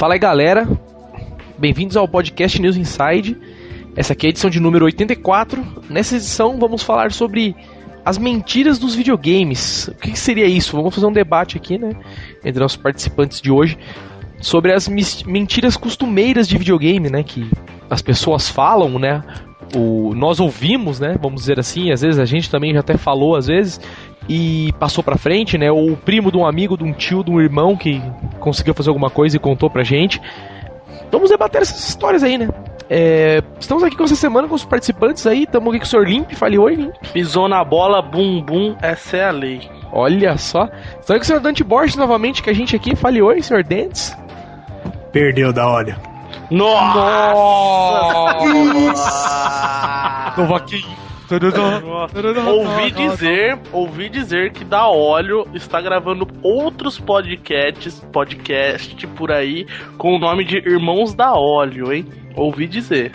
Fala aí, galera. Bem-vindos ao podcast News Inside. Essa aqui é a edição de número 84. Nessa edição vamos falar sobre as mentiras dos videogames. O que seria isso? Vamos fazer um debate aqui, né, entre nossos participantes de hoje sobre as mentiras costumeiras de videogame, né, que as pessoas falam, né, o, nós ouvimos, né, vamos dizer assim, às vezes a gente também já até falou às vezes e passou pra frente, né, ou o primo de um amigo, de um tio, de um irmão que conseguiu fazer alguma coisa e contou pra gente. Vamos debater essas histórias aí, né? É, estamos aqui com essa semana com os participantes aí. Estamos aqui com o Sr. Limp. Fale oi, Limp. Pisou na bola, bum bum, essa é a lei. Olha só. Estamos aqui com o Sr. Dante Borges novamente, que a gente aqui. Fale oi, Sr. Dentes. Perdeu da óleo. Nossa! Novaquinho. Ouvi dizer, ouvi dizer que da Óleo está gravando outros podcasts, podcast por aí com o nome de Irmãos da Óleo, hein? Ouvi dizer.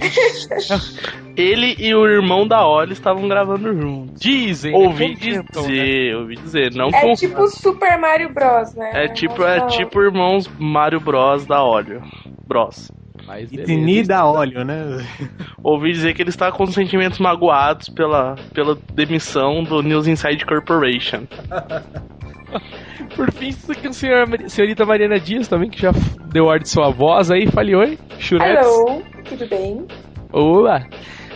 Ele e o irmão da Oli estavam gravando juntos. Dizem. Ouvi dizer, então, né? ouvi dizer. Não é com... tipo Super Mario Bros, né? É tipo, é tipo irmãos Mario Bros da Óleo. Bros. Itini da óleo, né? Ouvi dizer que ele está com sentimentos magoados pela, pela demissão do News Inside Corporation. Por fim, isso aqui é a senhora, senhorita Mariana Dias também, que já deu ar de sua voz aí. Fale oi, Churetes. Hello, tudo bem? Olá.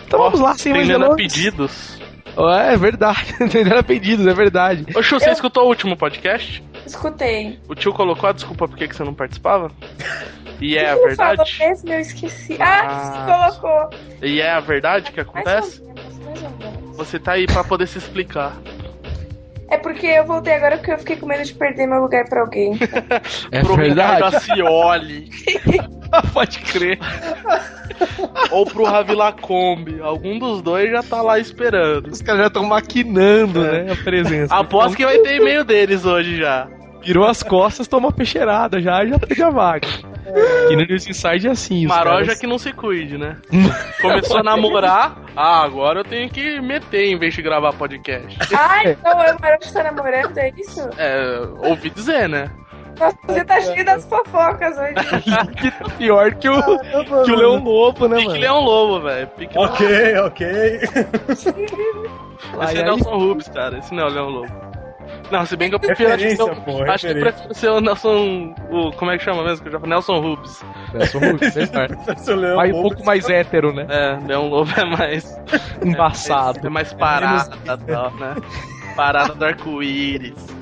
Então oh, vamos lá, sem mais delongas. pedidos. Oh, é verdade, atendendo a pedidos, é verdade. Ô, Chu, você Eu... escutou o último podcast? Escutei. O tio colocou a desculpa por que você não participava? E é a verdade? mesmo? Eu esqueci. Ah, ah, colocou. E é a verdade que acontece? Mais ou menos, mais ou menos. Você tá aí pra poder se explicar. É porque eu voltei agora porque eu fiquei com medo de perder meu lugar pra alguém. é pro verdade. Ricardo Acioli. Pode crer. Ou pro Ravi Lacombe. Algum dos dois já tá lá esperando. Os caras já estão maquinando, é. né, a presença. Aposto que vai ter e-mail deles hoje já. Virou as costas, toma peixeirada já já perde a vaga. E no News Inside é assim. Maroja caras... que não se cuide, né? Começou a namorar, ah, agora eu tenho que meter em vez de gravar podcast. Ah, então o Maroja está namorando, é isso? É, ouvi dizer, né? Nossa, você tá cheio das fofocas hoje. que tá pior que o, ah, que o Leão Lobo, né, Pique mano? Leão Lobo, velho. Ok, ok. Esse é Nelson Rubens, cara. Esse não é o Leão Lobo. Não, se bem que eu prefiro. Acho que, pô, acho que prefiro ser o Nelson. O, como é que chama mesmo? Que eu já Nelson Rubens. Nelson Rubens, Mas um pouco mais hétero, né? É, Leão Lobo é mais. Embaçado. É, é mais parada, tal, né? Parada do arco-íris.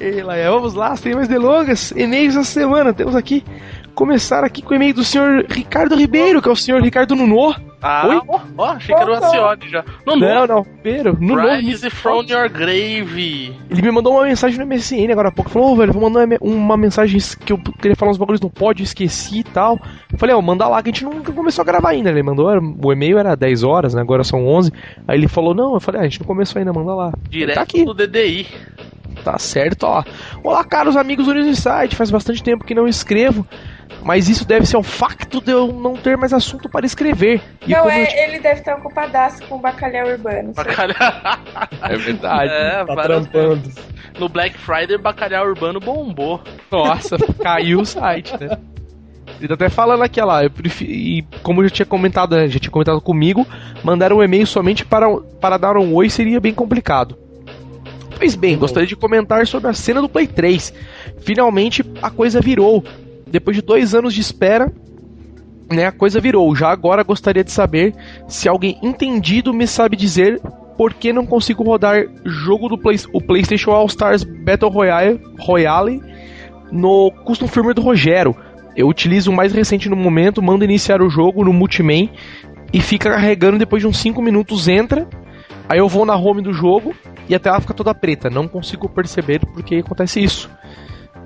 E lá, vamos lá, sem mais delongas. E-mails essa semana. Temos aqui começar aqui com o e-mail do senhor Ricardo Ribeiro, que é o senhor Ricardo Nuno. Ah, Oi? ó, ó, achei que era o Acione já. Nuno. Não, não, Ribeiro. Nuno. Rise from your grave. Ele me mandou uma mensagem no MSN agora há pouco. Falou, oh, velho, vou mandar uma mensagem que eu queria falar uns bagulhos no pódio, esqueci e tal. Eu falei, ó, oh, manda lá, que a gente nunca começou a gravar ainda. Ele mandou, o e-mail era 10 horas, né, agora são 11. Aí ele falou, não, eu falei, ah, a gente não começou ainda, manda lá. Direto tá aqui. do DDI. Tá certo, ó. Olá, caros amigos do News Insight. Faz bastante tempo que não escrevo mas isso deve ser o facto de eu não ter mais assunto para escrever. E não, é, eu... ele deve estar ocupadaço com bacalhau urbano. Bacalhau... é verdade. É, tá trampando. No Black Friday, bacalhau urbano bombou. Nossa, caiu o site, né? Ele tá até falando aqui, lá, eu prefiro, e como eu já tinha comentado, já tinha comentado comigo, mandar um e-mail somente para, para dar um oi seria bem complicado. Pois bem, gostaria de comentar sobre a cena do Play 3. Finalmente a coisa virou depois de dois anos de espera, né, a coisa virou. Já agora gostaria de saber se alguém entendido me sabe dizer por que não consigo rodar jogo do Play, o PlayStation All Stars Battle Royale, Royale no custom firmware do Rogério. Eu utilizo o mais recente no momento, mando iniciar o jogo no Multiman e fica carregando depois de uns 5 minutos entra. Aí eu vou na home do jogo e a tela fica toda preta. Não consigo perceber porque acontece isso.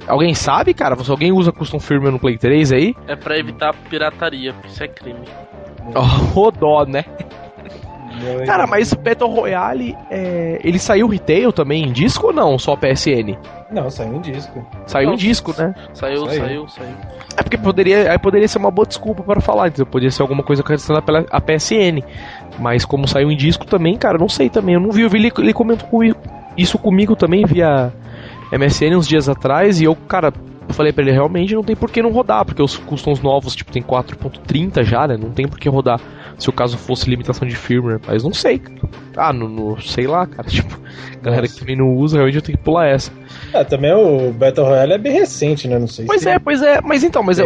Alguém sabe, cara? Se alguém usa custom firmware no Play 3 aí? É pra evitar pirataria, isso é crime. Oh, dó, né? Cara, mas o Battle Royale, é... ele saiu retail também em disco ou não? Só PSN? Não, saiu em disco. Saiu não, em disco, né? Saiu, saiu, saiu, saiu. É porque poderia, aí poderia ser uma boa desculpa para falar, entendeu? Poderia ser alguma coisa relacionada pela a PSN. Mas como saiu em disco também, cara, não sei também. Eu não vi, eu vi ele, ele comentou isso comigo também via MSN uns dias atrás e eu, cara, Eu falei pra ele, realmente não tem por que não rodar, porque os customs novos, tipo, tem 4.30 já, né? Não tem por que rodar se o caso fosse limitação de firmware. Mas não sei. Ah, no, no sei lá, cara. Tipo, galera que também não usa, realmente eu tenho que pular essa. Ah, também o Battle Royale é bem recente, né? Não sei Pois se é, pois é. Mas então, mas é.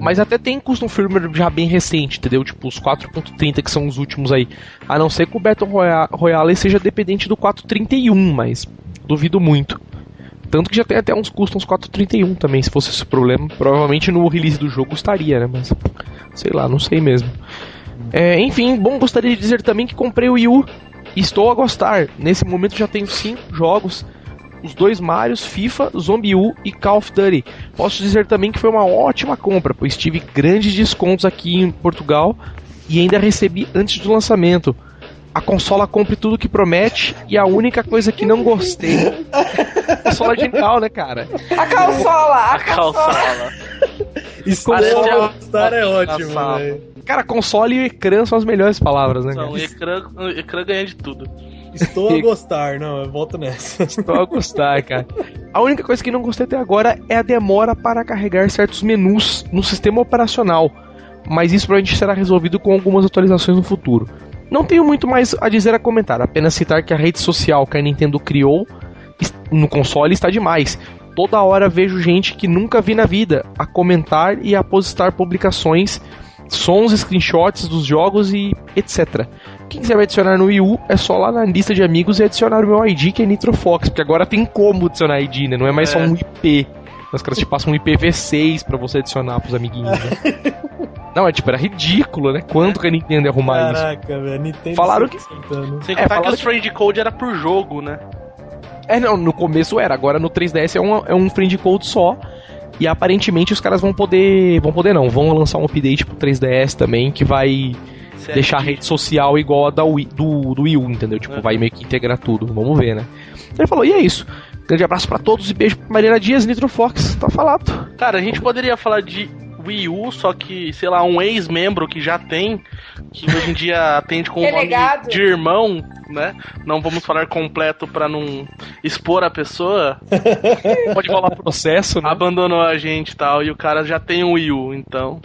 Mas até tem custom firmware já bem recente, entendeu? Tipo, os 4.30 que são os últimos aí. A não ser que o Battle Roya- Royale seja dependente do 4.31, mas duvido muito. Tanto que já tem até uns customs 4.31 também, se fosse esse problema. Provavelmente no release do jogo estaria, né? Mas sei lá, não sei mesmo. É, enfim, bom, gostaria de dizer também que comprei o Wii U estou a gostar. Nesse momento já tenho cinco jogos os dois Marios, FIFA, Zombie U e Call of Duty. Posso dizer também que foi uma ótima compra, pois tive grandes descontos aqui em Portugal e ainda recebi antes do lançamento. A consola cumpre tudo que promete e a única coisa que não gostei. A consola é genial, né, cara? A calçola, a, A calçola. calçola. Estou Parece a a- gostar é ótimo, Engraçado. velho. Cara, console e ecrã são as melhores palavras, né? Não, Cara? o ecrã, o ecrã ganha de tudo. Estou a gostar, não, eu volto nessa. Estou a gostar, cara. A única coisa que não gostei até agora é a demora para carregar certos menus no sistema operacional. Mas isso provavelmente será resolvido com algumas atualizações no futuro. Não tenho muito mais a dizer a comentar, apenas citar que a rede social que a Nintendo criou no console está demais. Toda hora vejo gente que nunca vi na vida a comentar e a postar publicações, sons, screenshots dos jogos e etc. Quem quiser me adicionar no Wii U, é só lá na lista de amigos e adicionar o meu ID, que é NitroFox, porque agora tem como adicionar ID, né? Não é mais só É. um IP. Os caras te passam um IPv6 pra você adicionar pros amiguinhos. né? Não, é tipo, era ridículo, né? Quanto que a Nintendo ia arrumar isso? Caraca, velho, Nintendo Falaram acertando. Sem É, contar que falaram os friend code era por jogo, né? É, não, no começo era, agora no 3DS é um, é um friend code só. E aparentemente os caras vão poder. Vão poder não, vão lançar um update pro 3DS também que vai Sério. deixar a rede social igual a da Wii, do, do Wii U, entendeu? Tipo, É. vai meio que integrar tudo. Vamos ver, né? Ele falou, e é isso. Grande abraço pra todos e beijo pra Mariana Dias, Nitro Fox, tá falado. Cara, a gente poderia falar de Wii U, só que, sei lá, um ex-membro que já tem, que hoje em dia atende com o nome de irmão, né? Não vamos falar completo pra não expor a pessoa. Pode rolar processo, né? Abandonou a gente e tal, e o cara já tem um Wii U, então.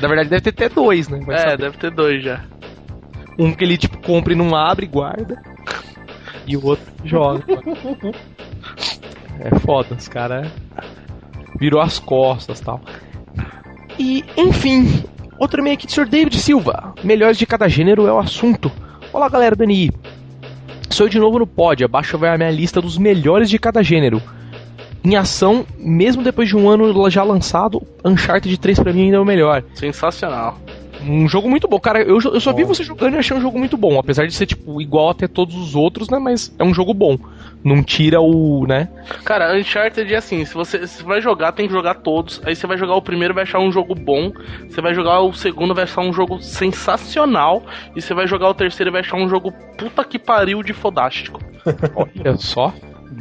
Na verdade deve ter até dois, né? Vai é, saber. deve ter dois já. Um que ele, tipo, compra e não abre e guarda. E o outro joga. é foda, os caras virou as costas tal. E, enfim, outro e-mail aqui do Sr. David Silva. Melhores de cada gênero é o assunto. Olá, galera do NI. Sou de novo no pod. Abaixo vai a minha lista dos melhores de cada gênero. Em ação, mesmo depois de um ano já lançado, Uncharted 3 pra mim ainda é o melhor. Sensacional. Um jogo muito bom. Cara, eu, eu só vi você jogando e achei um jogo muito bom. Apesar de ser, tipo, igual até todos os outros, né? Mas é um jogo bom. Não tira o, né? Cara, Uncharted é assim, se você se vai jogar, tem que jogar todos. Aí você vai jogar o primeiro, vai achar um jogo bom. Você vai jogar o segundo, vai achar um jogo sensacional. E você vai jogar o terceiro e vai achar um jogo puta que pariu de fodástico. Olha só.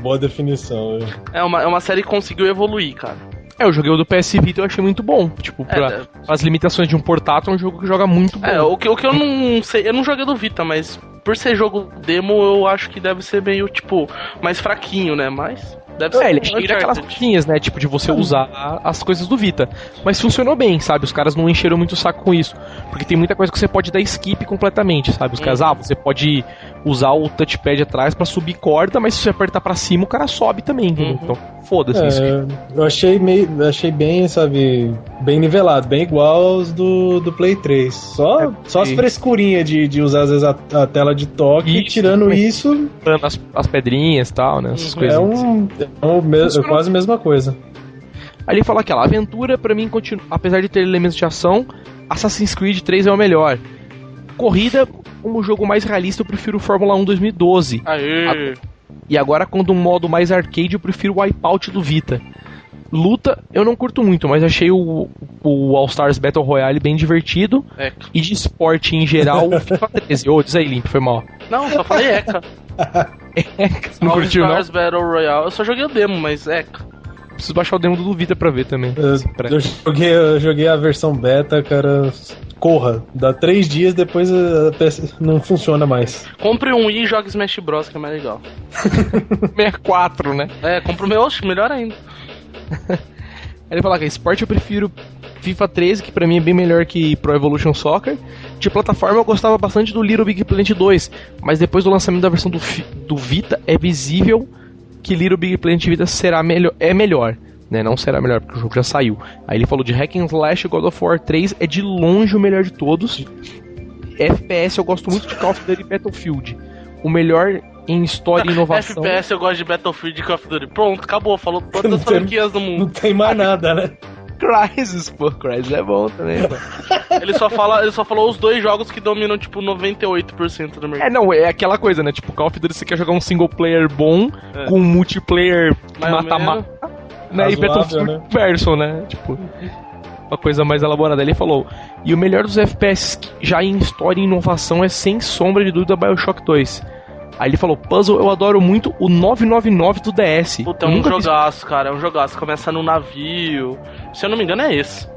Boa definição, velho. É uma, é uma série que conseguiu evoluir, cara. É, eu joguei o do PS Vita e eu achei muito bom. Tipo, pra, É, as limitações de um portátil, é um jogo que joga muito bom. É, o que, o que eu não sei, eu não joguei do Vita, mas por ser jogo demo, eu acho que deve ser meio, tipo, mais fraquinho, né? Mas deve ser. É, ele é cheio daquelas Uncharted. coisinhas, né? Tipo, de você usar as coisas do Vita. Mas funcionou bem, sabe? Os caras não encheram muito o saco com isso. Porque tem muita coisa que você pode dar skip completamente, sabe? Os caras, Uhum. ah, você pode usar o touchpad atrás pra subir corda, mas se você apertar pra cima, o cara sobe também? Uhum. Então, foda-se isso. É, eu achei meio. achei bem, sabe, bem nivelado, bem igual aos do, do Play 3. Só, só as frescurinhas de, de usar às vezes a, a tela de toque, e Isso, tirando isso, As, as pedrinhas e tal, né? Essas Uhum. coisas. é, um, é, um me- é quase a mesma coisa. Aí ele fala aquela aventura, pra mim, continua, apesar de ter elementos de ação, Assassin's Creed 3 é o melhor. Corrida, como jogo mais realista, eu prefiro o Fórmula 1 2012. Aê! E agora, quando um modo mais arcade, eu prefiro o Wipeout do Vita. Luta, eu não curto muito, mas achei o, o All Stars Battle Royale bem divertido. É. E de esporte em geral, o FIFA 13. Ô, diz aí, Limp, foi mal. Não, só falei Eca. não All curtiu, não? Stars Battle Royale. Eu só joguei o demo, mas Eca. Preciso baixar o demo do Vita pra ver também. Eu, eu joguei, eu joguei a versão beta, cara. Corra, dá três dias depois a PS não funciona mais. Compre um Wii e jogue Smash Bros, que é mais legal. 64, né? É, compre o meu, oxe, melhor ainda. Ele fala que esporte eu prefiro FIFA 13, que pra mim é bem melhor que Pro Evolution Soccer. De plataforma eu gostava bastante do Little Big Planet 2, mas depois do lançamento da versão do, do Vita é visível que Little Big Planet Vita será melhor, é melhor. Né, não será melhor, porque o jogo já saiu. Aí ele falou de Hack and Slash God of War 3 é de longe o melhor de todos. FPS eu gosto muito de Call of Duty Battlefield. O melhor em história e inovação. FPS eu gosto de Battlefield e Call of Duty. Pronto, acabou, falou todas as franquias do mundo. Não tem mais nada, né? Crysis, pô, Crysis é bom também, ele, só fala, ele só falou os dois jogos que dominam, tipo, 98% do mercado. É, não, é aquela coisa, né? Tipo, Call of Duty você quer jogar um single player bom, é. com um multiplayer mata-mata, né? E Battlefield né? verso, né? Tipo, uma coisa mais elaborada. Ele falou, e o melhor dos FPS já em história e inovação é sem sombra de dúvida Bioshock 2 Aí ele falou: Puzzle, eu adoro muito o 999 do DS. Puta, é um jogaço, vi... cara. É um jogaço. Começa no navio. Se eu não me engano, é esse.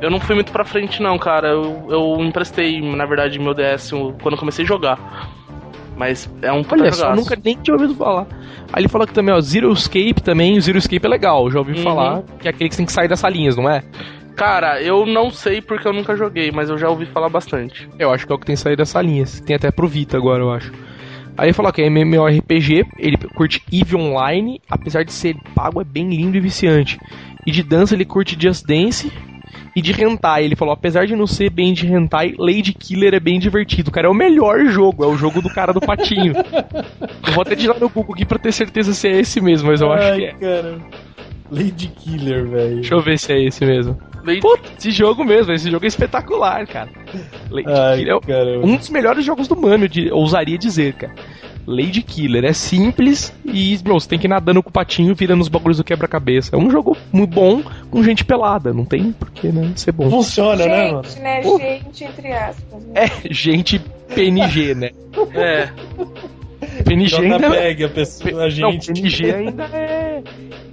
Eu não fui muito pra frente, não, cara. Eu, eu emprestei, na verdade, meu DS quando comecei a jogar. Mas é um Olha só, eu nunca nem tinha ouvido falar. Aí ele falou que também, ó, Zero Escape também, o Zero Escape é legal, já ouvi uhum. falar, que é aquele que você tem que sair das salinhas, não é? Cara, eu não sei porque eu nunca joguei, mas eu já ouvi falar bastante. Eu acho que é o que tem que sair das salinhas. Tem até pro Vita agora, eu acho. Aí ele falou que é MMORPG, ele curte EVE Online, apesar de ser pago, é bem lindo e viciante. E de dança ele curte Just Dance. E de hentai, ele falou, apesar de não ser bem de hentai, Lady Killer é bem divertido. Cara, é o melhor jogo, é o jogo do cara do patinho. eu vou até tirar no Google aqui pra ter certeza se é esse mesmo, mas eu Ai, acho que é. Cara. Lady Killer, velho. Deixa eu ver se é esse mesmo. Lady... Puta, esse jogo mesmo, esse jogo é espetacular, cara. Lady Ai, Killer é um dos melhores jogos do Mano, de, ousaria dizer, cara. Lady Killer é simples e, meu, você tem que ir nadando com o patinho virando os bagulhos do quebra-cabeça. É um jogo muito bom com gente pelada, não tem porquê, né? Ser bom. Funciona, gente, né, mano? né? Gente, entre aspas. Né? É, gente PNG, né? é. PNG ainda. Peg, a pessoa, a gente. Não, PNG ainda é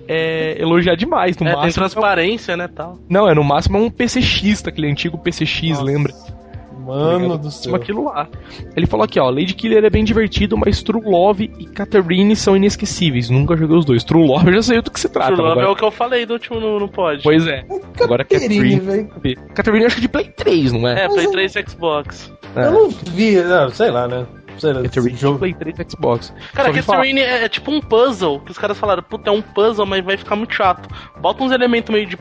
é, elogiar demais. No é, máximo, tem transparência, né, tal. Não, é no máximo é um PCX, aquele antigo PCX, Nossa. lembra? Mano do céu. Aquilo lá. Ele falou aqui, ó, Lady Killer é bem divertido, mas True Love e Catherine são inesquecíveis. Nunca joguei os dois. True Love eu já sei do que se trata. True Love agora. é o que eu falei do último no, no pod. Pois é. Agora Catherine, velho. Catherine acho que de Play 3, não é? É, Play 3 e Xbox. É. Eu não vi, não, sei lá, né? Catherine jogo Play 3 Xbox. Cara, Catherine é, é, tipo um puzzle, que os caras falaram, puta, é um puzzle, mas vai ficar muito chato. Bota uns elementos meio de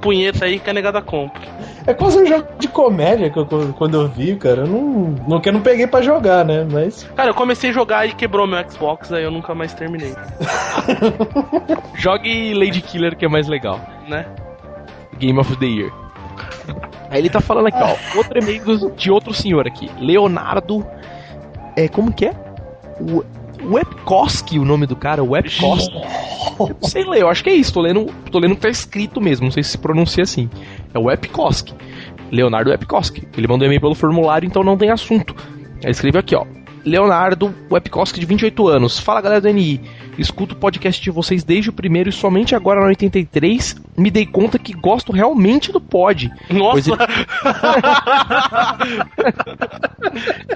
punheta aí que a negada compra. É quase um jogo de comédia que eu, quando eu vi, cara. Eu não, não, que eu não peguei pra jogar, né? Mas. Cara, eu comecei a jogar e quebrou meu Xbox, aí eu nunca mais terminei. Jogue Lady Killer que é mais legal, né? Game of the Year. Aí ele tá falando aqui, ó. Outro e-mail de outro senhor aqui. Leonardo é, como que é? O Webkoski, o nome do cara, Webkoski. sei ler, eu acho que é isso, tô lendo, tô lendo o que tá escrito mesmo, não sei se se pronuncia assim. É Webkoski. Leonardo Webkoski. Ele mandou e-mail pelo formulário, então não tem assunto. Ele escreveu aqui, ó. Leonardo Webkoski, de 28 anos. Fala galera do NI. Escuto o podcast de vocês desde o primeiro e somente agora no 83 me dei conta que gosto realmente do pod. Nossa!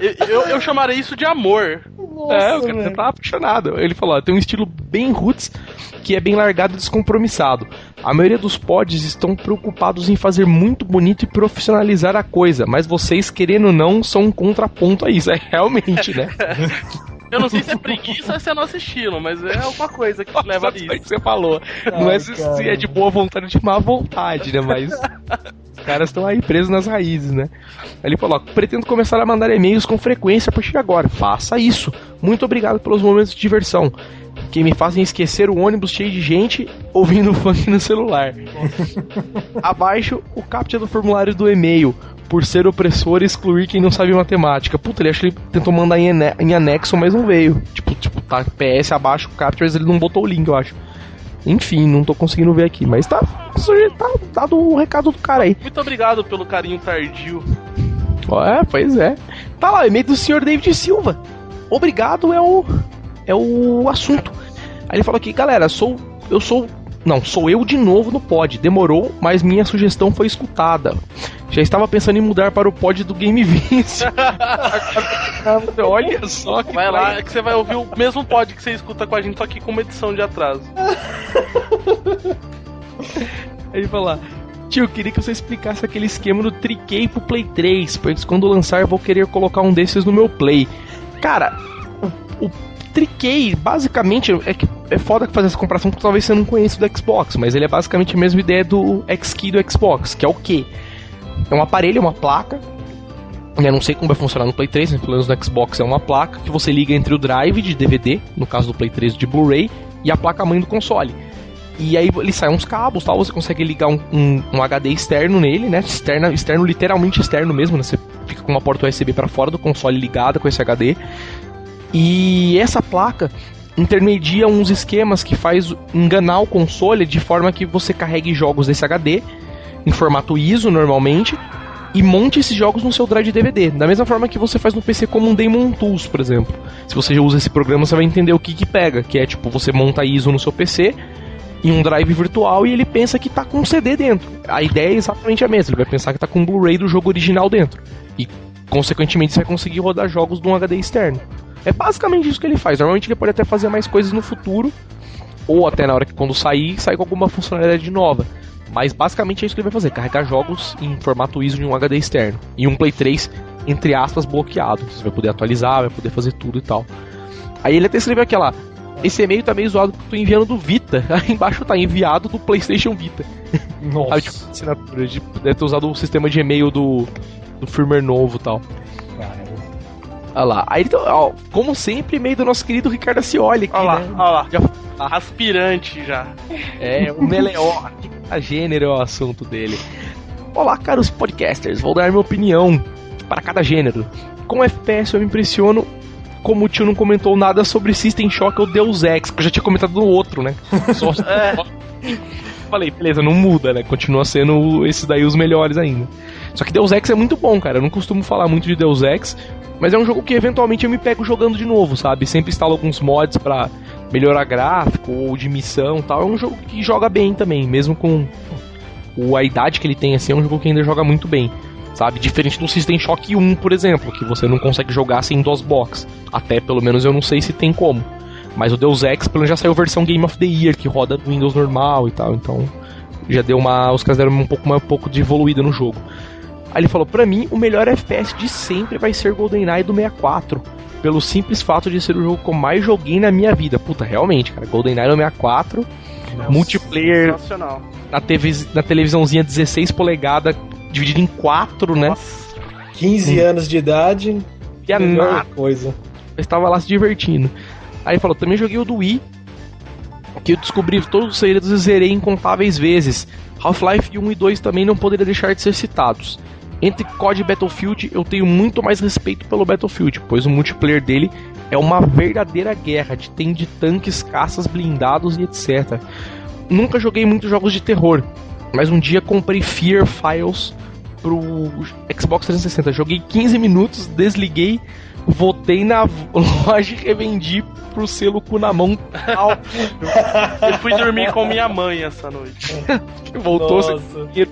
Ele... eu, eu chamaria isso de amor. Nossa, é, o cara tá apaixonado. Ele falou: ó, tem um estilo bem roots que é bem largado e descompromissado. A maioria dos pods estão preocupados em fazer muito bonito e profissionalizar a coisa, mas vocês, querendo ou não, são um contraponto a isso. É realmente, né? Eu não sei se é preguiça ou se é nosso estilo, mas é alguma coisa que leva a isso. que você falou. Ai, não é se, se, é de boa vontade ou de má vontade, né? Mas os caras estão aí presos nas raízes, né? Ele falou: pretendo começar a mandar e-mails com frequência a partir de agora. Faça isso. Muito obrigado pelos momentos de diversão que me fazem esquecer o ônibus cheio de gente ouvindo funk no celular. Abaixo, o captcha do formulário do e-mail. Por ser opressor e excluir quem não sabe matemática. Puta, ele acho que ele tentou mandar em, em anexo, mas não veio. Tipo, tipo, tá PS abaixo o mas ele não botou o link, eu acho. Enfim, não tô conseguindo ver aqui, mas tá, tá dado o recado do cara aí. Muito obrigado pelo carinho tardio. É, pois é. Tá lá, e-mail do senhor David Silva. Obrigado é o é o assunto. Aí ele fala aqui, galera, sou eu sou não, sou eu de novo no pod. Demorou, mas minha sugestão foi escutada. Já estava pensando em mudar para o pod do Game Vince. Olha só que. Vai lá, que você vai ouvir o mesmo pod que você escuta com a gente, só que com uma edição de atraso. Aí ele fala: Tio, queria que você explicasse aquele esquema do Triquei pro Play 3, pois quando lançar eu vou querer colocar um desses no meu Play. Cara, o, o Triquei, basicamente, é que é foda fazer essa comparação porque talvez você não conheça do Xbox, mas ele é basicamente a mesma ideia do X-Key do Xbox, que é o quê? É um aparelho, é uma placa. Eu não sei como vai funcionar no Play 3, mas pelo menos no Xbox é uma placa que você liga entre o drive de DVD, no caso do Play 3 de Blu-ray, e a placa-mãe do console. E aí ele sai uns cabos, tal, você consegue ligar um, um, um HD externo nele, né? Externo, externo, literalmente externo mesmo, né? Você fica com uma porta USB para fora do console ligada com esse HD. E essa placa intermedia uns esquemas que faz enganar o console de forma que você carregue jogos desse HD em formato ISO normalmente e monte esses jogos no seu drive DVD. Da mesma forma que você faz no PC como um Daemon Tools, por exemplo. Se você usa esse programa, você vai entender o que que pega, que é tipo, você monta ISO no seu PC em um drive virtual e ele pensa que tá com um CD dentro. A ideia é exatamente a mesma, ele vai pensar que tá com um Blu-ray do jogo original dentro. E consequentemente você vai conseguir rodar jogos de um HD externo. É basicamente isso que ele faz. Normalmente ele pode até fazer mais coisas no futuro, ou até na hora que quando sair, sair com alguma funcionalidade nova. Mas basicamente é isso que ele vai fazer: carregar jogos em formato ISO em um HD externo. E um Play 3, entre aspas, bloqueado. Você vai poder atualizar, vai poder fazer tudo e tal. Aí ele até escreveu aquela. Esse e-mail tá meio zoado porque tô enviando do Vita. Aí embaixo tá enviado do PlayStation Vita. Nossa. Aí, tipo, assinatura. De, deve ter usado o sistema de e-mail do, do firmware novo e tal. Olha lá. Aí, então, ó, como sempre, e-mail do nosso querido Ricardo Acioli aqui, Olha lá, né? olha lá. Já- Aspirante já. É, o Meleó, a gênero é o assunto dele. Olá, caros podcasters, vou dar minha opinião para cada gênero. Com FPS eu me impressiono como o tio não comentou nada sobre System Shock ou Deus Ex, que eu já tinha comentado no outro, né? Só É. Falei, beleza, não muda, né? Continua sendo esses daí os melhores ainda. Só que Deus Ex é muito bom, cara. Eu não costumo falar muito de Deus Ex, mas é um jogo que eventualmente eu me pego jogando de novo, sabe? Sempre instalo alguns mods pra melhorar gráfico ou de missão tal. É um jogo que joga bem também, mesmo com a idade que ele tem, assim, é um jogo que ainda joga muito bem. Sabe? Diferente do System Shock 1, por exemplo, que você não consegue jogar sem DOS box. Até pelo menos eu não sei se tem como. Mas o Deus Ex, pelo menos já saiu versão Game of the Year, que roda no Windows normal e tal. Então, já deu uma. Os caras deram um pouco, mais, um pouco de evoluída no jogo. Aí ele falou: pra mim, o melhor FPS de sempre vai ser GoldenEye do 64. Pelo simples fato de ser o jogo que eu mais joguei na minha vida. Puta, realmente, cara. GoldenEye no 64. multiplayer Sensacional. na, TV, na televisãozinha 16 polegadas, dividido em quatro, né? Nossa. 15 anos de idade, E a melhor nada. coisa. Eu estava lá se divertindo. Aí ele falou, também joguei o do Wii, que eu descobri todos os segredos e zerei incontáveis vezes. Half-Life 1 e 2 também não poderiam deixar de ser citados. Entre COD e Battlefield, eu tenho muito mais respeito pelo Battlefield, pois o multiplayer dele é uma verdadeira guerra, de tem de tanques, caças, blindados e etc. Nunca joguei muitos jogos de terror, mas um dia comprei Fear Files pro Xbox 360. Joguei 15 minutos, desliguei, voltei na loja e revendi pro selo cu na mão. Eu fui dormir com minha mãe essa noite. Voltou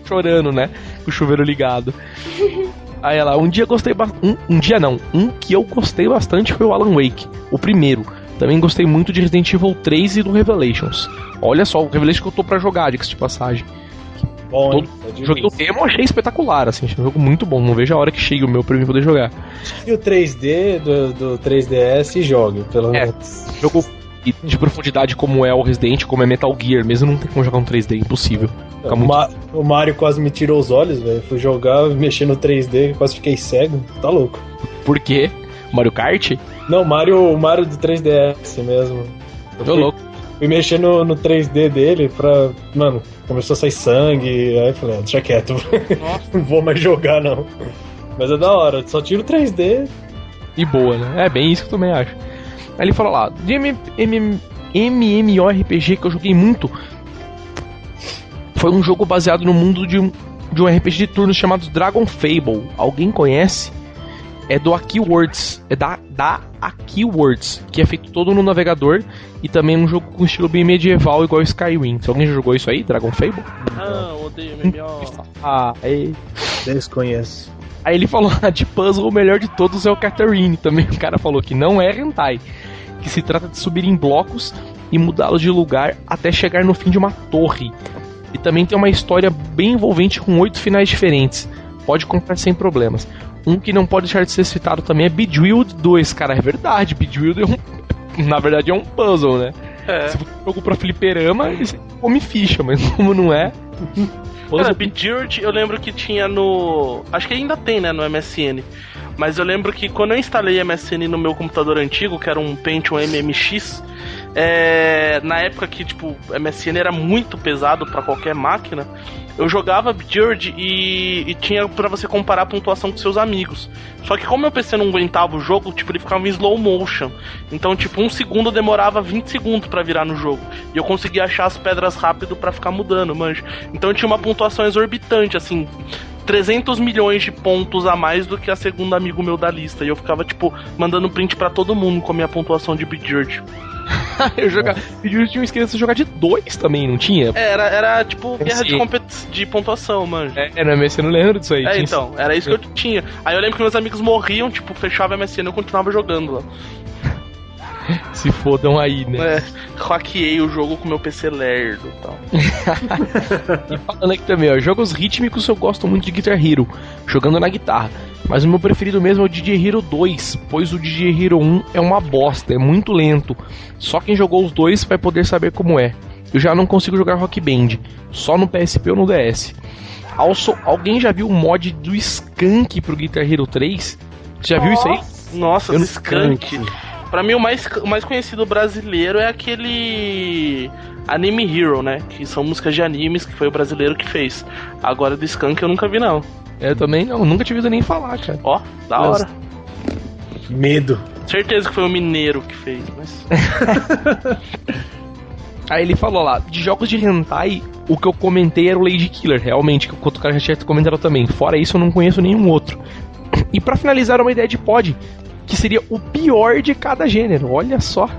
chorando, né? Com o chuveiro ligado. Aí ela, um dia gostei bastante. Um, um dia não, um que eu gostei bastante foi o Alan Wake, o primeiro. Também gostei muito de Resident Evil 3 e do Revelations. Olha só, o Revelations que eu tô pra jogar, diga de passagem. Bom, Todo-? É. Joguei o demo, achei espetacular, assim, achei um jogo muito bom. Não vejo a hora que chegue o meu pra mim poder jogar. E o 3D do, do 3DS e jogue, pelo É. menos. Jogo de profundidade como é o Resident, como é Metal Gear, mesmo não tem como jogar um 3D, impossível. Fica O, muito- Ma- o Mario quase me tirou os olhos, velho. Fui jogar, mexer no 3D, quase fiquei cego. Tá louco. Por quê? Mario Kart? Não, Mario, o Mario do 3DS mesmo. Eu Tô fui, louco. fui mexer no, no 3D dele pra. Mano, começou a sair sangue. Aí eu falei, ah, deixa quieto. não vou mais jogar, não. Mas é da hora, só tiro o 3D. E boa, né? É bem isso que eu também acho. Aí ele fala lá, de MMORPG que eu joguei muito foi um jogo baseado no mundo de um, de um RPG de turnos chamado Dragon Fable. Alguém conhece? É do Aki Words, é da, da Aki Words, que é feito todo no navegador e também é um jogo com estilo bem medieval igual Skyrim. Se alguém já jogou isso aí, Dragon Fable? Ah, odeio MMO. Ah, aí Desconheço. Aí ele falou, ah, de puzzle o melhor de todos é o Catherine. Também o cara falou que não é hentai, que se trata de subir em blocos e mudá-los de lugar até chegar no fim de uma torre. E também tem uma história bem envolvente com oito finais diferentes. Pode comprar sem problemas. Um que não pode deixar de ser citado também é Bejeweled 2, cara. É verdade, Bejeweled é um, na verdade é um puzzle, né? É. Se você jogou pra fliperama, você come ficha, mas como não é. Cara, Bejeweled eu lembro que tinha no. Acho que ainda tem, né, no MSN. Mas eu lembro que quando eu instalei MSN no meu computador antigo, que era um Pentium MMX, é, na época que, tipo, MSN era muito pesado para qualquer máquina, eu jogava Bjord e, e tinha para você comparar a pontuação com seus amigos. Só que como meu PC não aguentava o jogo, tipo, ele ficava em slow motion. Então, tipo, um segundo demorava 20 segundos para virar no jogo. E eu conseguia achar as pedras rápido para ficar mudando, manjo. Então tinha uma pontuação exorbitante, assim, 300 milhões de pontos a mais do que a segunda amigo meu da lista. E eu ficava, tipo, mandando print para todo mundo com a minha pontuação de Bjord. eu jogava. Videogames tinha um de jogar de dois também, não tinha? É, era, era tipo guerra de, competi de pontuação, mano. É, era MSN, eu não lembro disso aí. É, então, era isso que eu tinha. Aí eu lembro que meus amigos morriam, tipo, fechava a MSN e eu continuava jogando lá. Se fodam aí, né? É, hackeei o jogo com meu PC lerdo e tal. e falando aqui também, ó, jogos rítmicos eu gosto muito de Guitar Hero, jogando na guitarra. Mas o meu preferido mesmo é o DJ Hero 2, pois o DJ Hero 1 é uma bosta, é muito lento. Só quem jogou os dois vai poder saber como é. Eu já não consigo jogar Rock Band, só no PSP ou no DS. Also, alguém já viu o mod do Skunk pro Guitar Hero 3? Você já viu isso aí? Nossa, do Skunk. Skunk. Pra mim, o mais, o mais conhecido brasileiro é aquele Anime Hero, né? Que são músicas de animes que foi o brasileiro que fez. Agora do Skunk eu nunca vi, não. Eu também não, nunca tive nem falar, cara. Ó, da hora. Medo. Certeza que foi o mineiro que fez, mas. Aí ele falou lá, de jogos de hentai, o que eu comentei era o Lady Killer, realmente, que o outro cara já tinha comentado também. Fora isso, eu não conheço nenhum outro. E para finalizar, uma ideia de pod, que seria o pior de cada gênero. Olha só.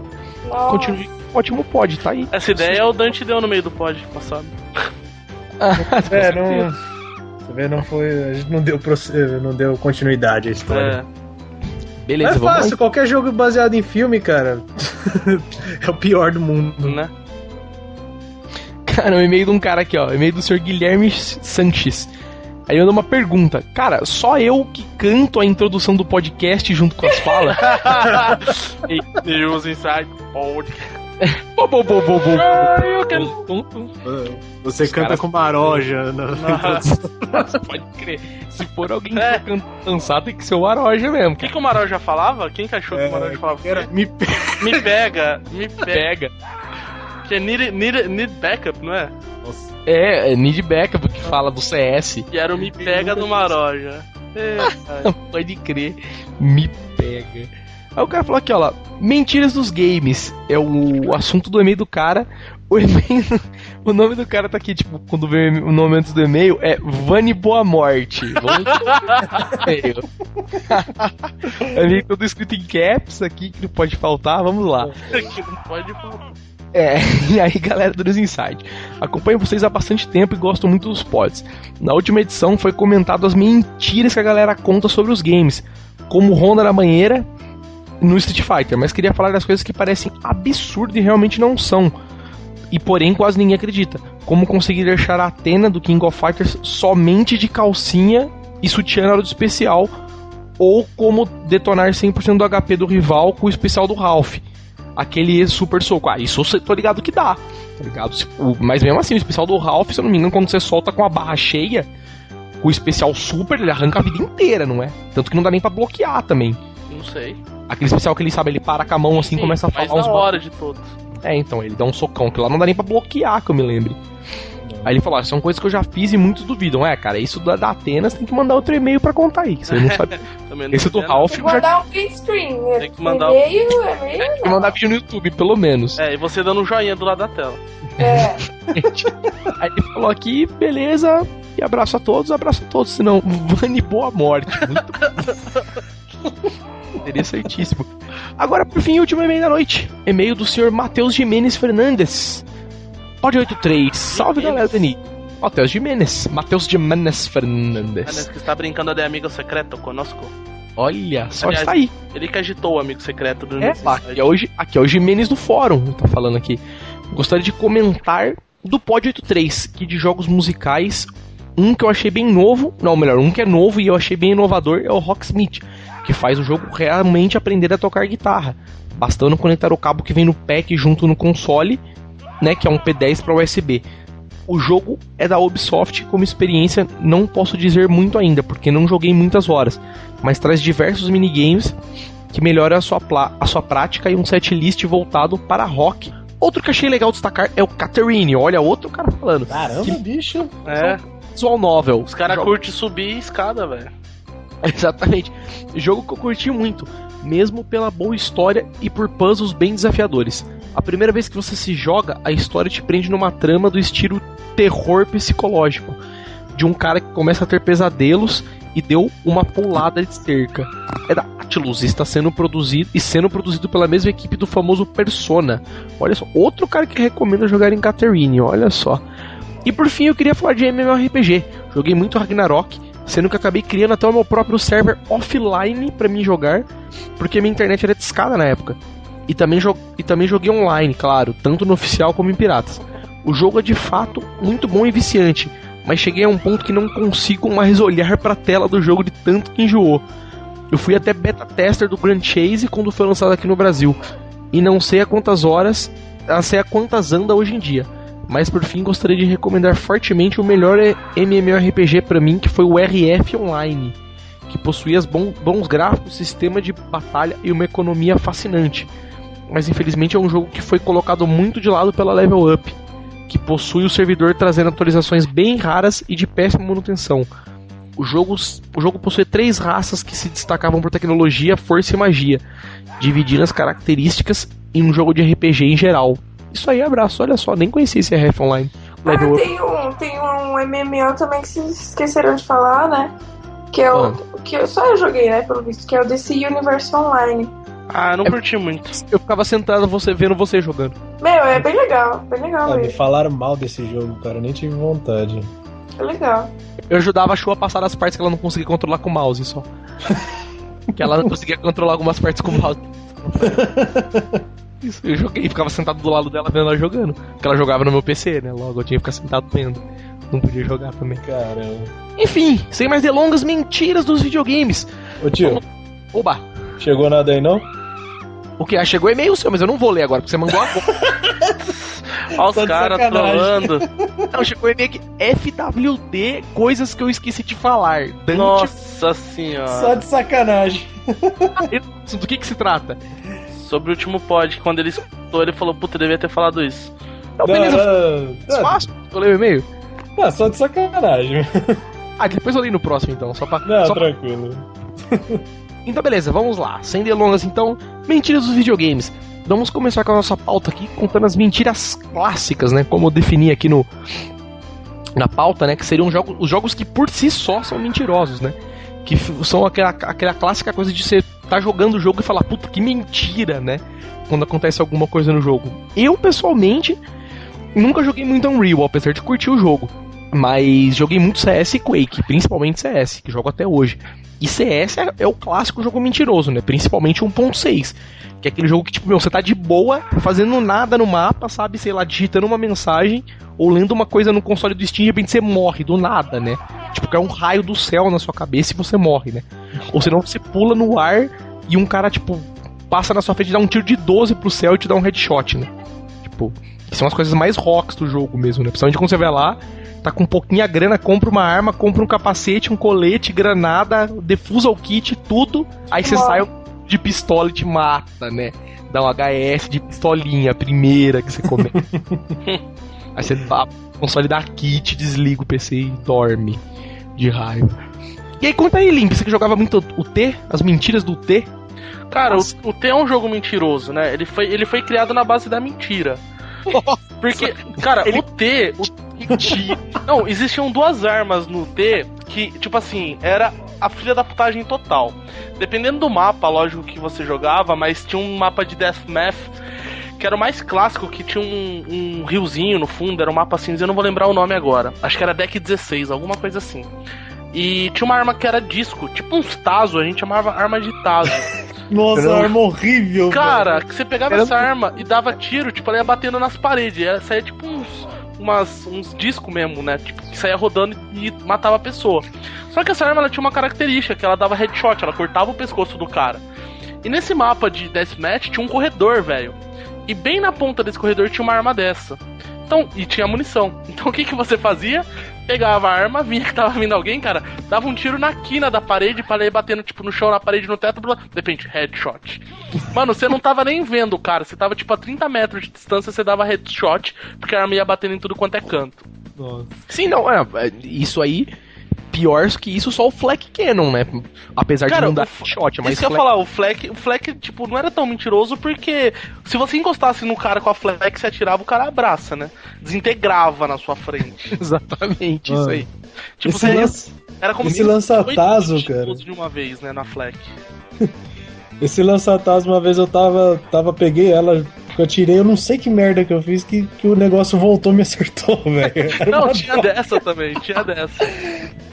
Continue ótimo pod, tá aí. Essa ideia é o Dante deu no meio do pod passado. é, não. Você vê, não foi. A gente não deu, não deu continuidade à história. É. Beleza, é fácil, qualquer jogo baseado em filme, cara. é o pior do mundo. Né? Cara, o e-mail de um cara aqui, ó. E-mail do senhor Guilherme Sanches. Aí eu dou uma pergunta. Cara, só eu que canto a introdução do podcast junto com as falas? News Inside Podcast. Você Os canta com maroja. Na... Pode crer. Se for alguém é. que cansado, tem que ser o Maroja mesmo. O que, que o Maroja falava? Quem que achou é, que o Maroja falava? Era, me, pega. me pega, me pega. Que é need, need, need backup, não é? Nossa. É, é need backup que fala do CS. E era o me pega do Maroja. É, Pode crer. Me pega. Aí o cara falou aqui, ó lá, mentiras dos games. É o assunto do e-mail do cara. O e-mail. O nome do cara tá aqui, tipo, quando vê o nome antes do e-mail, é Vani Boa Morte. Vamos é meio tudo escrito em caps aqui, que não pode faltar, vamos lá. que não pode faltar. É, e aí galera do Inside. Acompanho vocês há bastante tempo e gosto muito dos pods. Na última edição foi comentado as mentiras que a galera conta sobre os games, como Honda na banheira no Street Fighter, mas queria falar das coisas que parecem absurdas e realmente não são. E porém quase ninguém acredita. Como conseguir deixar a Atena do King of Fighters somente de calcinha e sutiã na hora do especial, ou como detonar 100% do HP do rival com o especial do Ralph. Aquele super soco. Ah, isso eu tô ligado que dá. Tá ligado? Mas mesmo assim, o especial do Ralph, se eu não me engano, quando você solta com a barra cheia, o especial super, ele arranca a vida inteira, não é? Tanto que não dá nem pra bloquear também. Não sei. Aquele especial que ele sabe, ele para com a mão assim e começa a falar uns. hora de todos. É, então, ele dá um socão, que lá não dá nem pra bloquear, que eu me lembre. Aí ele falou: ah, são coisas que eu já fiz e muitos duvidam. É, cara, isso da, da Atenas tem que mandar outro e-mail pra contar aí. Você não sabe. não Esse do Ralph. Tem que mandar um print screen. Né? Tem que mandar e-mail, e-mail. Tem que mandar vídeo no YouTube, pelo menos. É, e você dando um joinha do lado da tela. É. aí ele falou aqui, beleza. E abraço a todos, abraço a todos. Senão, Vani Boa Morte. Muito. Interessantíssimo. Agora, por fim, último e-mail da noite. E-mail do senhor Matheus Jimenez Fernandes. Pode 83. Salve, galera Dani. Matheus Jimenez. Matheus Jimenez Fernandes. que está brincando de amigo secreto conosco. Olha, só Aliás, está aí. Ele que agitou o amigo secreto do é, aqui é, hoje, aqui é o Jimenez do fórum, tá falando aqui. Gostaria de comentar do Pod 83, que de jogos musicais, um que eu achei bem novo, não, melhor, um que é novo e eu achei bem inovador é o Rocksmith, que faz o jogo realmente aprender a tocar guitarra, bastando conectar o cabo que vem no pack junto no console, né, que é um P10 para USB. O jogo é da Ubisoft, como experiência não posso dizer muito ainda, porque não joguei muitas horas, mas traz diversos minigames que melhoram a sua, a sua prática e um setlist voltado para rock. Outro que achei legal destacar é o Catherine, olha, outro cara falando. Caramba, que bicho. É. Visual novel. Os caras curtem subir escada, velho. Exatamente. Jogo que eu curti muito, mesmo pela boa história e por puzzles bem desafiadores. A primeira vez que você se joga, a história te prende numa trama do estilo terror psicológico. De um cara que começa a ter pesadelos e deu uma pulada de cerca. É da Atlus, está sendo produzido e sendo produzido pela mesma equipe do famoso Persona. Olha só, outro cara que recomenda jogar em Catherine, olha só. E por fim eu queria falar de MMORPG. Joguei muito Ragnarok, sendo que acabei criando até o meu próprio server offline para mim jogar, porque minha internet era discada na época. E também, e também joguei online, claro, tanto no oficial como em piratas. O jogo é de fato muito bom e viciante, mas cheguei a um ponto que não consigo mais olhar para a tela do jogo de tanto que enjoou. Eu fui até beta tester do Grand Chase quando foi lançado aqui no Brasil, e não sei a quantas horas, a sei a quantas anda hoje em dia. Mas por fim gostaria de recomendar fortemente o melhor MMORPG para mim, que foi o RF Online, que possuía bons, bons gráficos, sistema de batalha e uma economia fascinante. Mas infelizmente é um jogo que foi colocado muito de lado pela Level Up que possui o servidor trazendo atualizações bem raras e de péssima manutenção. O jogo, o jogo possui três raças que se destacavam por tecnologia, força e magia, dividindo as características em um jogo de RPG em geral. Isso aí, abraço, olha só, nem conhecia esse RF Online. Ah, tem um, tem um MMO também que vocês esqueceram de falar, né? Que é o. Ah. Que eu, só eu joguei, né, pelo visto, que é o DC Universe Online. Ah, não é, curti muito. Eu ficava sentado você vendo você jogando. Meu, é bem legal, bem legal. Ah, me falaram mal desse jogo, cara, nem tive vontade. É legal. Eu ajudava a Chu a passar as partes que ela não conseguia controlar com o mouse só. que ela não conseguia controlar algumas partes com o mouse. Isso, eu joguei, e ficava sentado do lado dela vendo ela jogando. Porque ela jogava no meu PC, né? Logo eu tinha que ficar sentado vendo. Não podia jogar também. Caramba. Enfim, sem mais delongas, mentiras dos videogames. Ô tio. Vamos... Oba! Chegou nada aí não? O que? Ah, chegou e-mail seu, mas eu não vou ler agora, porque você mandou agora. Olha os caras trolando. Não, chegou e-mail aqui. FWD, coisas que eu esqueci de falar. Dante... Nossa senhora. Só de sacanagem. Do que que se trata? Sobre o último pod, quando ele escutou, ele falou, puta, devia ter falado isso. Não, beleza. Não, Fácil, eu leio o e-mail. Não, só de sacanagem. Ah, depois eu leio no próximo então, só pra. Não, só tranquilo. Pra... Então, beleza, vamos lá. Sem delongas, então, mentiras dos videogames. Vamos começar com a nossa pauta aqui, contando as mentiras clássicas, né? Como eu defini aqui no na pauta, né? Que seriam jogos, os jogos que por si só são mentirosos, né? Que são aquela, aquela clássica coisa de você tá jogando o jogo e falar, puta, que mentira, né? Quando acontece alguma coisa no jogo. Eu, pessoalmente, nunca joguei muito Unreal, apesar de curtir o jogo. Mas joguei muito CS e Quake, principalmente CS, que jogo até hoje. E CS é, é o clássico jogo mentiroso, né? Principalmente 1.6. Que é aquele jogo que, tipo, meu, você tá de boa, fazendo nada no mapa, sabe? Sei lá, digitando uma mensagem ou lendo uma coisa no console do Steam e de repente você morre do nada, né? Tipo, cai um raio do céu na sua cabeça e você morre, né? Ou senão você pula no ar e um cara, tipo, passa na sua frente dá um tiro de 12 pro céu e te dá um headshot, né? Tipo, são as coisas mais rocks do jogo mesmo, né? Principalmente quando você vai lá, tá com pouquinha grana, compra uma arma, compra um capacete, um colete, granada, defusa o kit, tudo. Aí você sai de pistola e te mata, né? Dá um HS de pistolinha, a primeira que você come. aí você tá, console dá kit, desliga o PC e dorme de raiva. E aí, conta aí, Limp, você que jogava muito o T, as mentiras do T? Cara, o, o, T é um jogo mentiroso, né? Ele foi, ele foi criado na base da mentira. Porque, cara, ele... o T. O... Não, existiam duas armas no T que, tipo assim, era a filha da putagem total. Dependendo do mapa, lógico que você jogava, mas tinha um mapa de Deathmatch que era o mais clássico, que tinha um, um riozinho no fundo, era um mapa cinza, eu não vou lembrar o nome agora. Acho que era Deck 16, alguma coisa assim. E tinha uma arma que era disco, tipo uns Tazo, a gente chamava arma de Tazo. Nossa, arma horrível. Cara, velho. que você pegava era... essa arma e dava tiro, tipo, ela ia batendo nas paredes. Ela saía tipo uns, umas, uns discos mesmo, né? Tipo, que saía rodando e matava a pessoa. Só que essa arma ela tinha uma característica, que ela dava headshot, ela cortava o pescoço do cara. E nesse mapa de Deathmatch tinha um corredor, velho. E bem na ponta desse corredor tinha uma arma dessa. Então, e tinha munição. Então o que, que você fazia? Pegava a arma, vinha que tava vindo alguém, cara, dava um tiro na quina da parede para ir batendo, tipo, no chão, na parede, no teto, de repente, headshot. Mano, você não tava nem vendo o cara, você tava, tipo, a 30 metros de distância, você dava headshot, porque a arma ia batendo em tudo quanto é canto. Nossa. Sim, não, é, é isso aí pior que isso só o Fleck Cannon, né? Apesar Cara, de não dar shot, mas. Isso Fleck... eu ia falar, o Fleck, o Fleck, tipo, não era tão mentiroso porque se você encostasse no cara com a Fleck, você atirava, o cara abraça, né? Desintegrava na sua frente. Exatamente, Mano, isso aí. Tipo, esse você lança... era como esse se lança-taso, cara. de uma vez, né, na Fleck. esse lança-taso, uma vez eu tava, tava, peguei ela eu tirei, eu não sei que merda que eu fiz, que, que o negócio voltou e me acertou, velho. Não, tinha droga. dessa também, tinha dessa.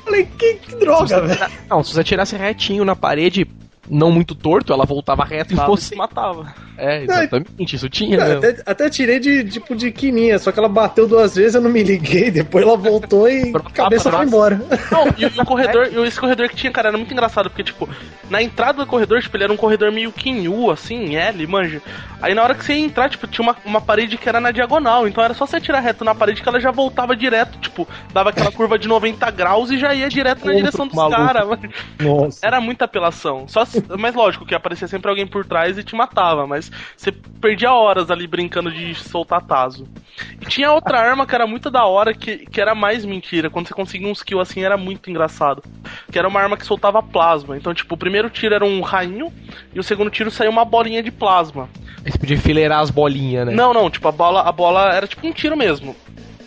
Falei, que, que droga, velho. Não, se você tirasse retinho na parede, não muito torto, ela voltava reto e você matava. É, exatamente, isso tinha. Não, até, até, tirei de tipo de quininha, só que ela bateu duas vezes, eu não me liguei, depois ela voltou e a cabeça foi embora. Não, e, e o corredor, e esse corredor que tinha, cara, era muito engraçado, porque, tipo, na entrada do corredor, tipo, ele era um corredor meio quinhu, assim, L, manja. Aí na hora que você ia entrar, tipo, tinha uma, uma parede que era na diagonal, então era só você tirar reto na parede que ela já voltava direto, tipo, dava aquela curva de 90 graus e já ia direto na direção dos caras. Nossa. Era muita apelação. Só, mas lógico que aparecia sempre alguém por trás e te matava, mas você perdia horas ali brincando de soltar taso. E tinha outra arma que era muito da hora, que, que era mais mentira. Quando você conseguia um skill assim, era muito engraçado. Que era uma arma que soltava plasma. Então, tipo, o primeiro tiro era um rainho e o segundo tiro saía uma bolinha de plasma. Aí você podia enfileirar as bolinhas, né? Não, não, tipo, a bola, a bola era tipo um tiro mesmo.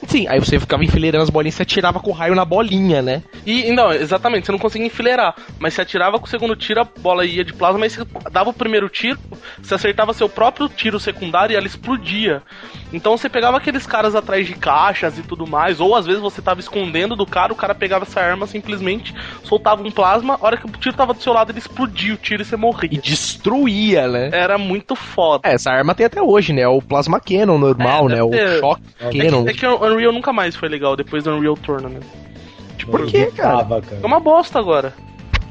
Sim, aí você ficava enfileirando as bolinhas e você atirava com o raio na bolinha, né? E, não, exatamente, você não conseguia enfileirar. Mas você atirava com o segundo tiro, a bola ia de plasma, mas você dava o primeiro tiro, você acertava seu próprio tiro secundário e ela explodia. Então você pegava aqueles caras atrás de caixas e tudo mais, ou às vezes você tava escondendo do cara, o cara pegava essa arma simplesmente, soltava um plasma, a hora que o tiro tava do seu lado, ele explodia o tiro e você morria. E destruía, né? Era muito foda. É, essa arma tem até hoje, né? O plasma cannon normal, é, né? O choque é cannon. É que, é que Unreal nunca mais foi legal depois do Unreal Tournament. Tipo, Por quê, cara? É uma bosta agora.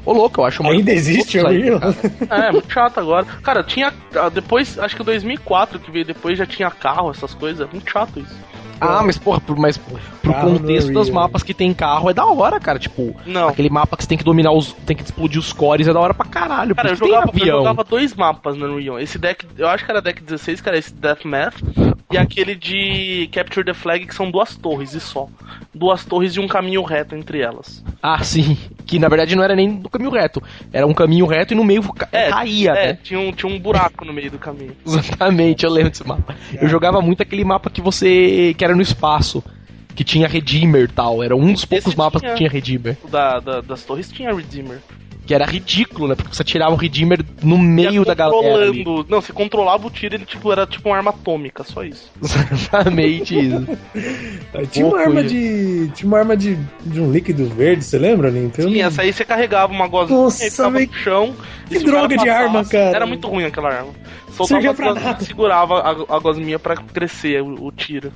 Ô, louco, eu acho uma Ainda existe o Unreal? É, muito chato agora. Cara, tinha. Ah, depois, acho que 2004 que veio depois já tinha carro, essas coisas. Muito chato isso. Ah, mas porra, mas pro contexto dos mapas que tem carro é da hora, cara. Tipo, não. aquele mapa que você tem que dominar os. tem que explodir os cores é da hora pra caralho. Cara, eu jogava, eu jogava, dois mapas no Unreal. Esse deck, eu acho que era deck 16, que era esse Deathmatch, e aquele de Capture the Flag, que são duas torres e só. Duas torres e um caminho reto entre elas. Ah, sim. Que na verdade não era nem do caminho reto. Era um caminho reto e no meio é, caía, é, né? Tinha um, tinha um buraco no meio do caminho. Exatamente, eu lembro desse mapa. Eu jogava muito aquele mapa que você. que era no espaço que tinha Redeemer e tal. Era um dos poucos Esse mapas tinha, que tinha Redeemer. Da, da, das torres tinha Redeemer que era ridículo, né? Porque você tirava o Redeemer no meio da galera. Ali. Não, você controlava o tiro, ele tipo, era tipo uma arma atômica, só isso. Exatamente isso. tinha uma arma de. Tinha uma arma de, de um líquido verde, você lembra, Limpo? Sim, essa aí você carregava uma gozinha Nossa, e ficava no chão. Que droga de arma, cara. Era muito ruim aquela arma. Soltava pra nada. segurava a, a gosminha pra crescer o, o tiro.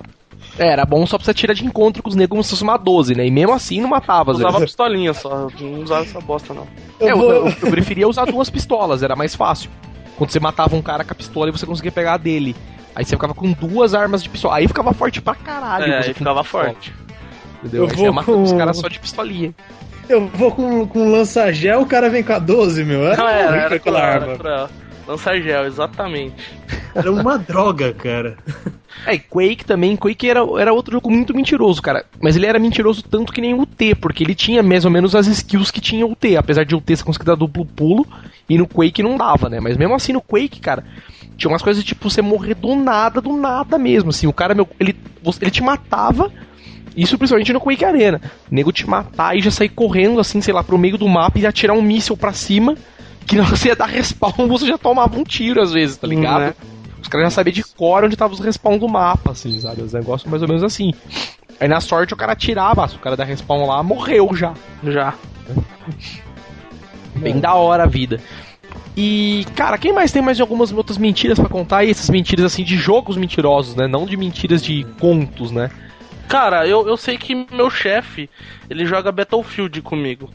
É, era bom só pra você tirar de encontro com os negros como se fosse uma 12, né? E mesmo assim não matava. Usava vezes. pistolinha só, não usava essa bosta não. Eu, é, vou... eu, eu, preferia usar duas pistolas, era mais fácil. Quando você matava um cara com a pistola e você conseguia pegar a dele. Aí você ficava com duas armas de pistola. Aí ficava forte pra caralho. É, aí ficava forte. Entendeu? Eu aí vou você com... os caras só de pistolinha. Eu vou com, com lança-gel, o cara vem com a 12, meu. Era, não, era, era aquela arma. Pra... Lança-gel, exatamente. Era uma droga, cara. É, Quake também, Quake era, era outro jogo muito mentiroso, cara. Mas ele era mentiroso tanto que nem o T, porque ele tinha mais ou menos as skills que tinha o T. Apesar de o T você conseguir dar duplo pulo, e no Quake não dava, né? Mas mesmo assim no Quake, cara, tinha umas coisas tipo você morrer do nada, do nada mesmo. Assim, o cara, meu, ele, ele te matava. Isso principalmente no Quake Arena. O nego te matar e já sair correndo assim, sei lá, pro meio do mapa e atirar um míssil pra cima que não você ia dar respawn, você já tomava um tiro às vezes, tá ligado? Hum, né? Os caras já sabiam de cor onde tava os respawn do mapa, assim, sabe? Os negócios mais ou menos assim. Aí na sorte o cara tirava, se o cara da respawn lá morreu já. Já. Bem da hora a vida. E, cara, quem mais tem mais algumas outras mentiras para contar? E essas mentiras assim de jogos mentirosos, né? Não de mentiras de contos, né? Cara, eu, eu sei que meu chefe, ele joga Battlefield comigo.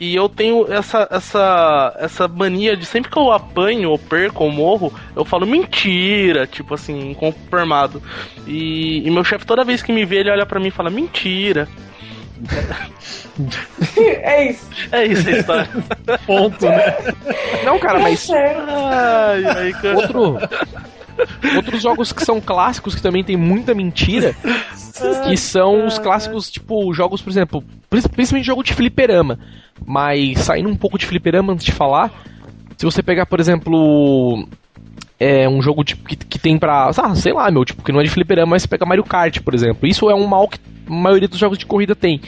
E eu tenho essa, essa, essa mania de sempre que eu apanho, ou perco, ou morro, eu falo mentira, tipo assim, inconformado. E, e meu chefe, toda vez que me vê, ele olha para mim e fala mentira. é isso. É isso a história. Ponto, né? Não, cara, mas. Ai, ai, cara. Outro. Outros jogos que são clássicos, que também tem muita mentira, que são os clássicos, tipo, jogos, por exemplo, principalmente jogo de fliperama. Mas saindo um pouco de fliperama antes de falar, se você pegar, por exemplo, é um jogo tipo, que, que tem pra. Ah, sei lá, meu, tipo, que não é de fliperama, mas você pega Mario Kart, por exemplo. Isso é um mal que a maioria dos jogos de corrida tem.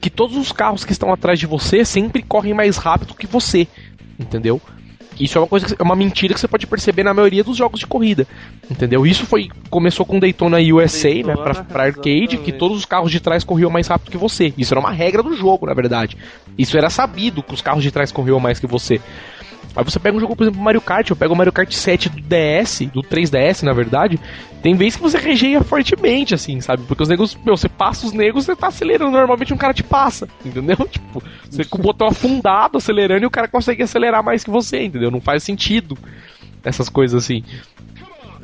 Que todos os carros que estão atrás de você sempre correm mais rápido que você. Entendeu? Isso é uma coisa, é uma mentira que você pode perceber na maioria dos jogos de corrida, entendeu? Isso foi começou com Daytona USA, né, Daytona, né, para pra arcade, exatamente. que todos os carros de trás corriam mais rápido que você. Isso era uma regra do jogo, na verdade. Isso era sabido que os carros de trás corriam mais que você. Aí você pega um jogo, por exemplo, Mario Kart, eu pego o Mario Kart 7 do DS, do 3DS, na verdade, tem vezes que você rejeia fortemente, assim, sabe? Porque os negros, meu, você passa os negros, você tá acelerando, normalmente um cara te passa, entendeu? Tipo, você com o botão afundado, acelerando, e o cara consegue acelerar mais que você, entendeu? Não faz sentido essas coisas assim.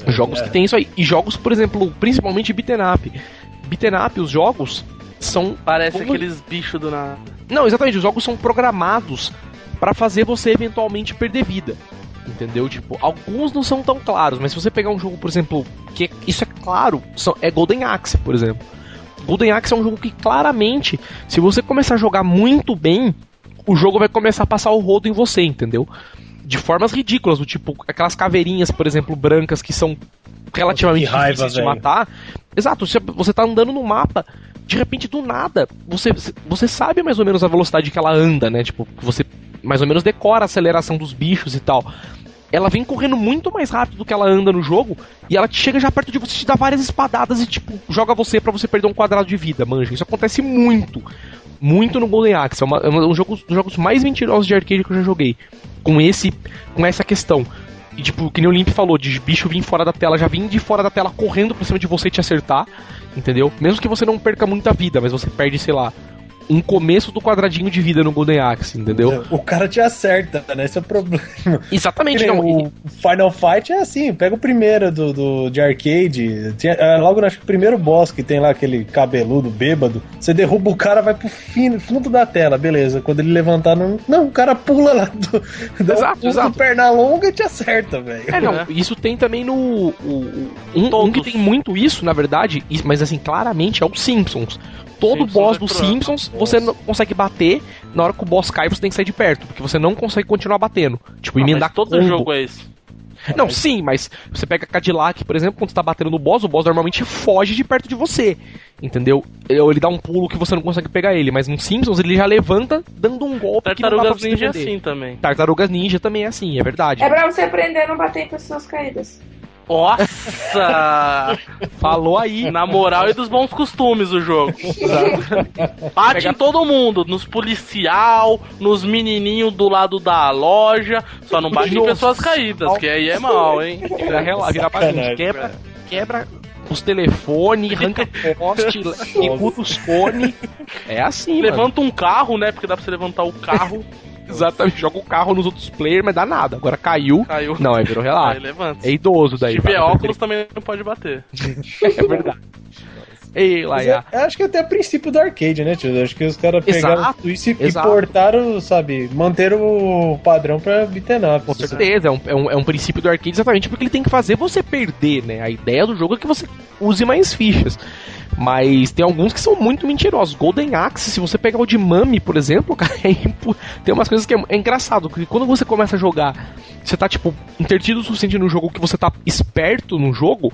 Jogos que tem isso aí. E jogos, por exemplo, principalmente beaten up. Beaten up, os jogos são. Parece como... aqueles bichos do nada. Não, exatamente, os jogos são programados para fazer você eventualmente perder vida. Entendeu? Tipo, alguns não são tão claros, mas se você pegar um jogo, por exemplo, que isso é claro, é Golden Axe, por exemplo. Golden Axe é um jogo que claramente, se você começar a jogar muito bem, o jogo vai começar a passar o rodo em você, entendeu? De formas ridículas, do tipo aquelas caveirinhas, por exemplo, brancas que são relativamente raiva, difíceis de matar. Exato, você, você tá andando no mapa, de repente do nada, você, você sabe mais ou menos a velocidade que ela anda, né? Tipo, você mais ou menos decora a aceleração dos bichos e tal. Ela vem correndo muito mais rápido do que ela anda no jogo e ela chega já perto de você, te dá várias espadadas e tipo, joga você para você perder um quadrado de vida, manja. Isso acontece muito. Muito no Golden Axe. É, uma, é um jogo, dos jogos mais mentirosos de arcade que eu já joguei. Com esse com essa questão. E tipo, que nem o Limp falou, de bicho vir fora da tela, já vim de fora da tela correndo pra cima de você te acertar, entendeu? Mesmo que você não perca muita vida, mas você perde, sei lá, um começo do quadradinho de vida no Golden Axe, entendeu? O cara te acerta, né? Esse é o problema. Exatamente. Não, o Final Fight é assim, pega o primeiro do, do de arcade, tinha, é, logo acho que o primeiro boss que tem lá aquele cabeludo bêbado, você derruba o cara, vai pro fim, fundo da tela, beleza. Quando ele levantar, não, não o cara pula lá do, exato, um exato. perna longa e te acerta, velho. É, não, isso tem também no... O, um, um que tem muito isso, na verdade, mas assim, claramente é o Simpsons todo Simpsons boss é dos Simpsons você não consegue bater, na hora que o boss cai você tem que sair de perto, porque você não consegue continuar batendo. Tipo, ah, emendar todo combo. jogo é esse. Não, mas... sim, mas você pega Cadillac, por exemplo, quando você tá batendo no boss, o boss normalmente foge de perto de você. Entendeu? Ou ele dá um pulo que você não consegue pegar ele, mas no Simpsons ele já levanta dando um golpe Tartarugas Ninja é assim também. Tartarugas Ninja também é assim, é verdade. É pra você aprender a não bater em pessoas caídas. Nossa! Falou aí. Na moral e dos bons costumes o jogo. Bate em todo mundo, nos policial, nos menininhos do lado da loja, só não bate em pessoas caídas, que aí é mal, hein? Vira, vira quebra, quebra os telefones, arranca poste, rebuta os cones. É assim, Levanta mano. um carro, né? Porque dá pra você levantar o carro. Exatamente, joga o carro nos outros players, mas dá nada. Agora caiu. Caiu. Não, é virou relato. É idoso daí. Se tiver óculos também não pode bater. é verdade. Ei, lá, é, acho que até a princípio do arcade, né, tio? Acho que os caras pegaram exato, isso e, exato. portaram, sabe, manteram o padrão pra beaten up. Com certeza, é um, é, um, é um princípio do arcade exatamente porque ele tem que fazer você perder, né? A ideia do jogo é que você use mais fichas. Mas tem alguns que são muito mentirosos. Golden Axe, se você pegar o de Mami, por exemplo, cara, é impu... tem umas coisas que é, é, engraçado. Porque quando você começa a jogar, você tá, tipo, intertido o suficiente no jogo que você tá esperto no jogo.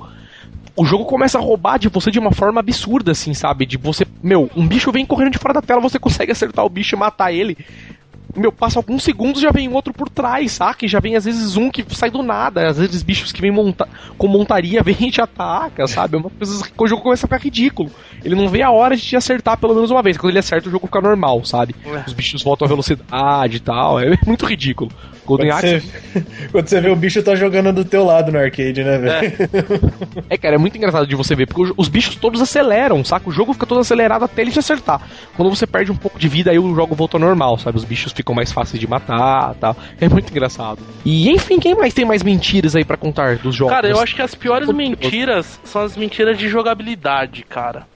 O jogo começa a roubar de você de uma forma absurda, assim, sabe? De você. Meu, um bicho vem correndo de fora da tela, você consegue acertar o bicho e matar ele meu, passa alguns segundos já vem outro por trás, saca? E já vem às vezes um que sai do nada, às vezes bichos que vêm monta com montaria vem e te ataca, sabe? É uma coisa que o jogo começa a ficar ridículo. Ele não vê a hora de te acertar pelo menos uma vez. Quando ele acerta, o jogo fica normal, sabe? Os bichos voltam à velocidade e tal. É muito ridículo. Golden quando Axe. Você, quando você vê o bicho tá jogando do teu lado no arcade, né, velho? É. é. cara, é muito engraçado de você ver, porque os bichos todos aceleram, saca? O jogo fica todo acelerado até ele te acertar. Quando você perde um pouco de vida, aí o jogo volta ao normal, sabe? Os bichos ficam mais fáceis de matar tal. É muito engraçado. E enfim, quem mais tem mais mentiras aí para contar dos jogos? Cara, eu acho que as piores mentiras são as mentiras de jogabilidade, cara.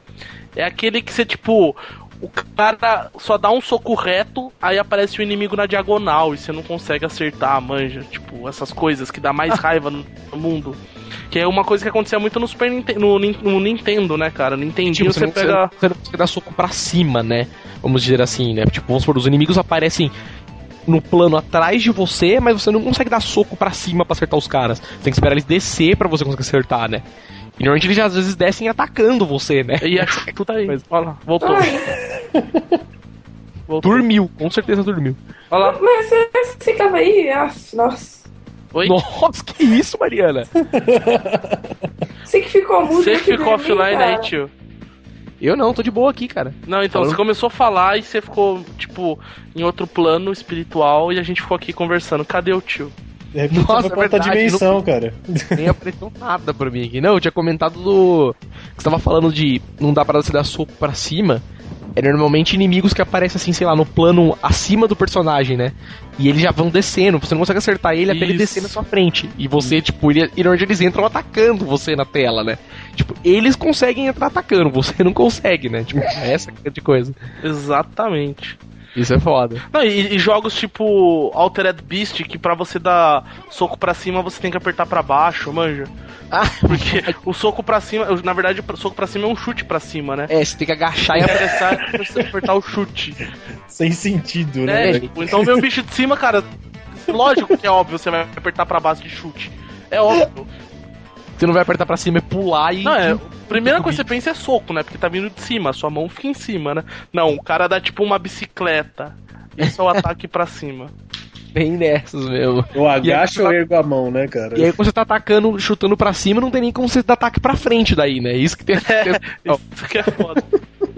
É aquele que você, tipo, o cara só dá um soco reto, aí aparece o inimigo na diagonal e você não consegue acertar, manja. Tipo, essas coisas que dá mais raiva no mundo. Que é uma coisa que acontecia muito no Super Nintendo, no, no Nintendo, né, cara? No Nintendo tipo, você, você pega. Você, você dá soco pra cima, né? Vamos dizer assim, né? Tipo, vamos supor, os inimigos aparecem no plano atrás de você, mas você não consegue dar soco para cima para acertar os caras. Você tem que esperar eles descer para você conseguir acertar, né? E normalmente eles às vezes descem atacando você, né? E acho que tudo aí. Mas, olha lá, voltou. voltou. Dormiu, com certeza dormiu. Olha lá. Mas você ficava aí, nossa. Oi? Nossa, que isso, Mariana? Você que ficou mudo. Você que ficou offline aí, tio. Eu não, tô de boa aqui, cara. Não, então, Falou. você começou a falar e você ficou, tipo, em outro plano espiritual e a gente ficou aqui conversando. Cadê o tio? De repente Nossa, foi é outra dimensão, não, cara. Nem apareceu nada pra mim aqui. Não, eu tinha comentado do. Que você tava falando de não dá pra você dar soco pra cima. É normalmente inimigos que aparecem assim, sei lá, no plano acima do personagem, né? E eles já vão descendo, você não consegue acertar ele até ele descer na sua frente. E você, tipo, ele, e onde eles entram atacando você na tela, né? Tipo, eles conseguem entrar atacando, você não consegue, né? Tipo, é essa de coisa. Exatamente. Isso é foda. Não, e, e, jogos tipo Altered Beast, que pra você dar soco pra cima você tem que apertar pra baixo, manja. Ah, porque o soco pra cima, na verdade, o soco pra cima é um chute pra cima, né? É, você tem que agachar e apertar pra você apertar o chute. Sem sentido, né? É, tipo, então vem um bicho de cima, cara. Lógico que é óbvio, você vai apertar pra base de chute. É óbvio. Você não vai apertar pra cima e pular e. Não, é. Primeira coisa que você pensa é soco, né? Porque tá vindo de cima, sua mão fica em cima, né? Não, o cara dá tipo uma bicicleta. Esse é o ataque pra cima. Bem nessas mesmo. Eu agacho ou ergo a mão, né, cara? E aí quando você tá atacando, chutando pra cima, não tem nem como você dar ataque pra frente daí, né? Isso que tem. É, isso que é foda.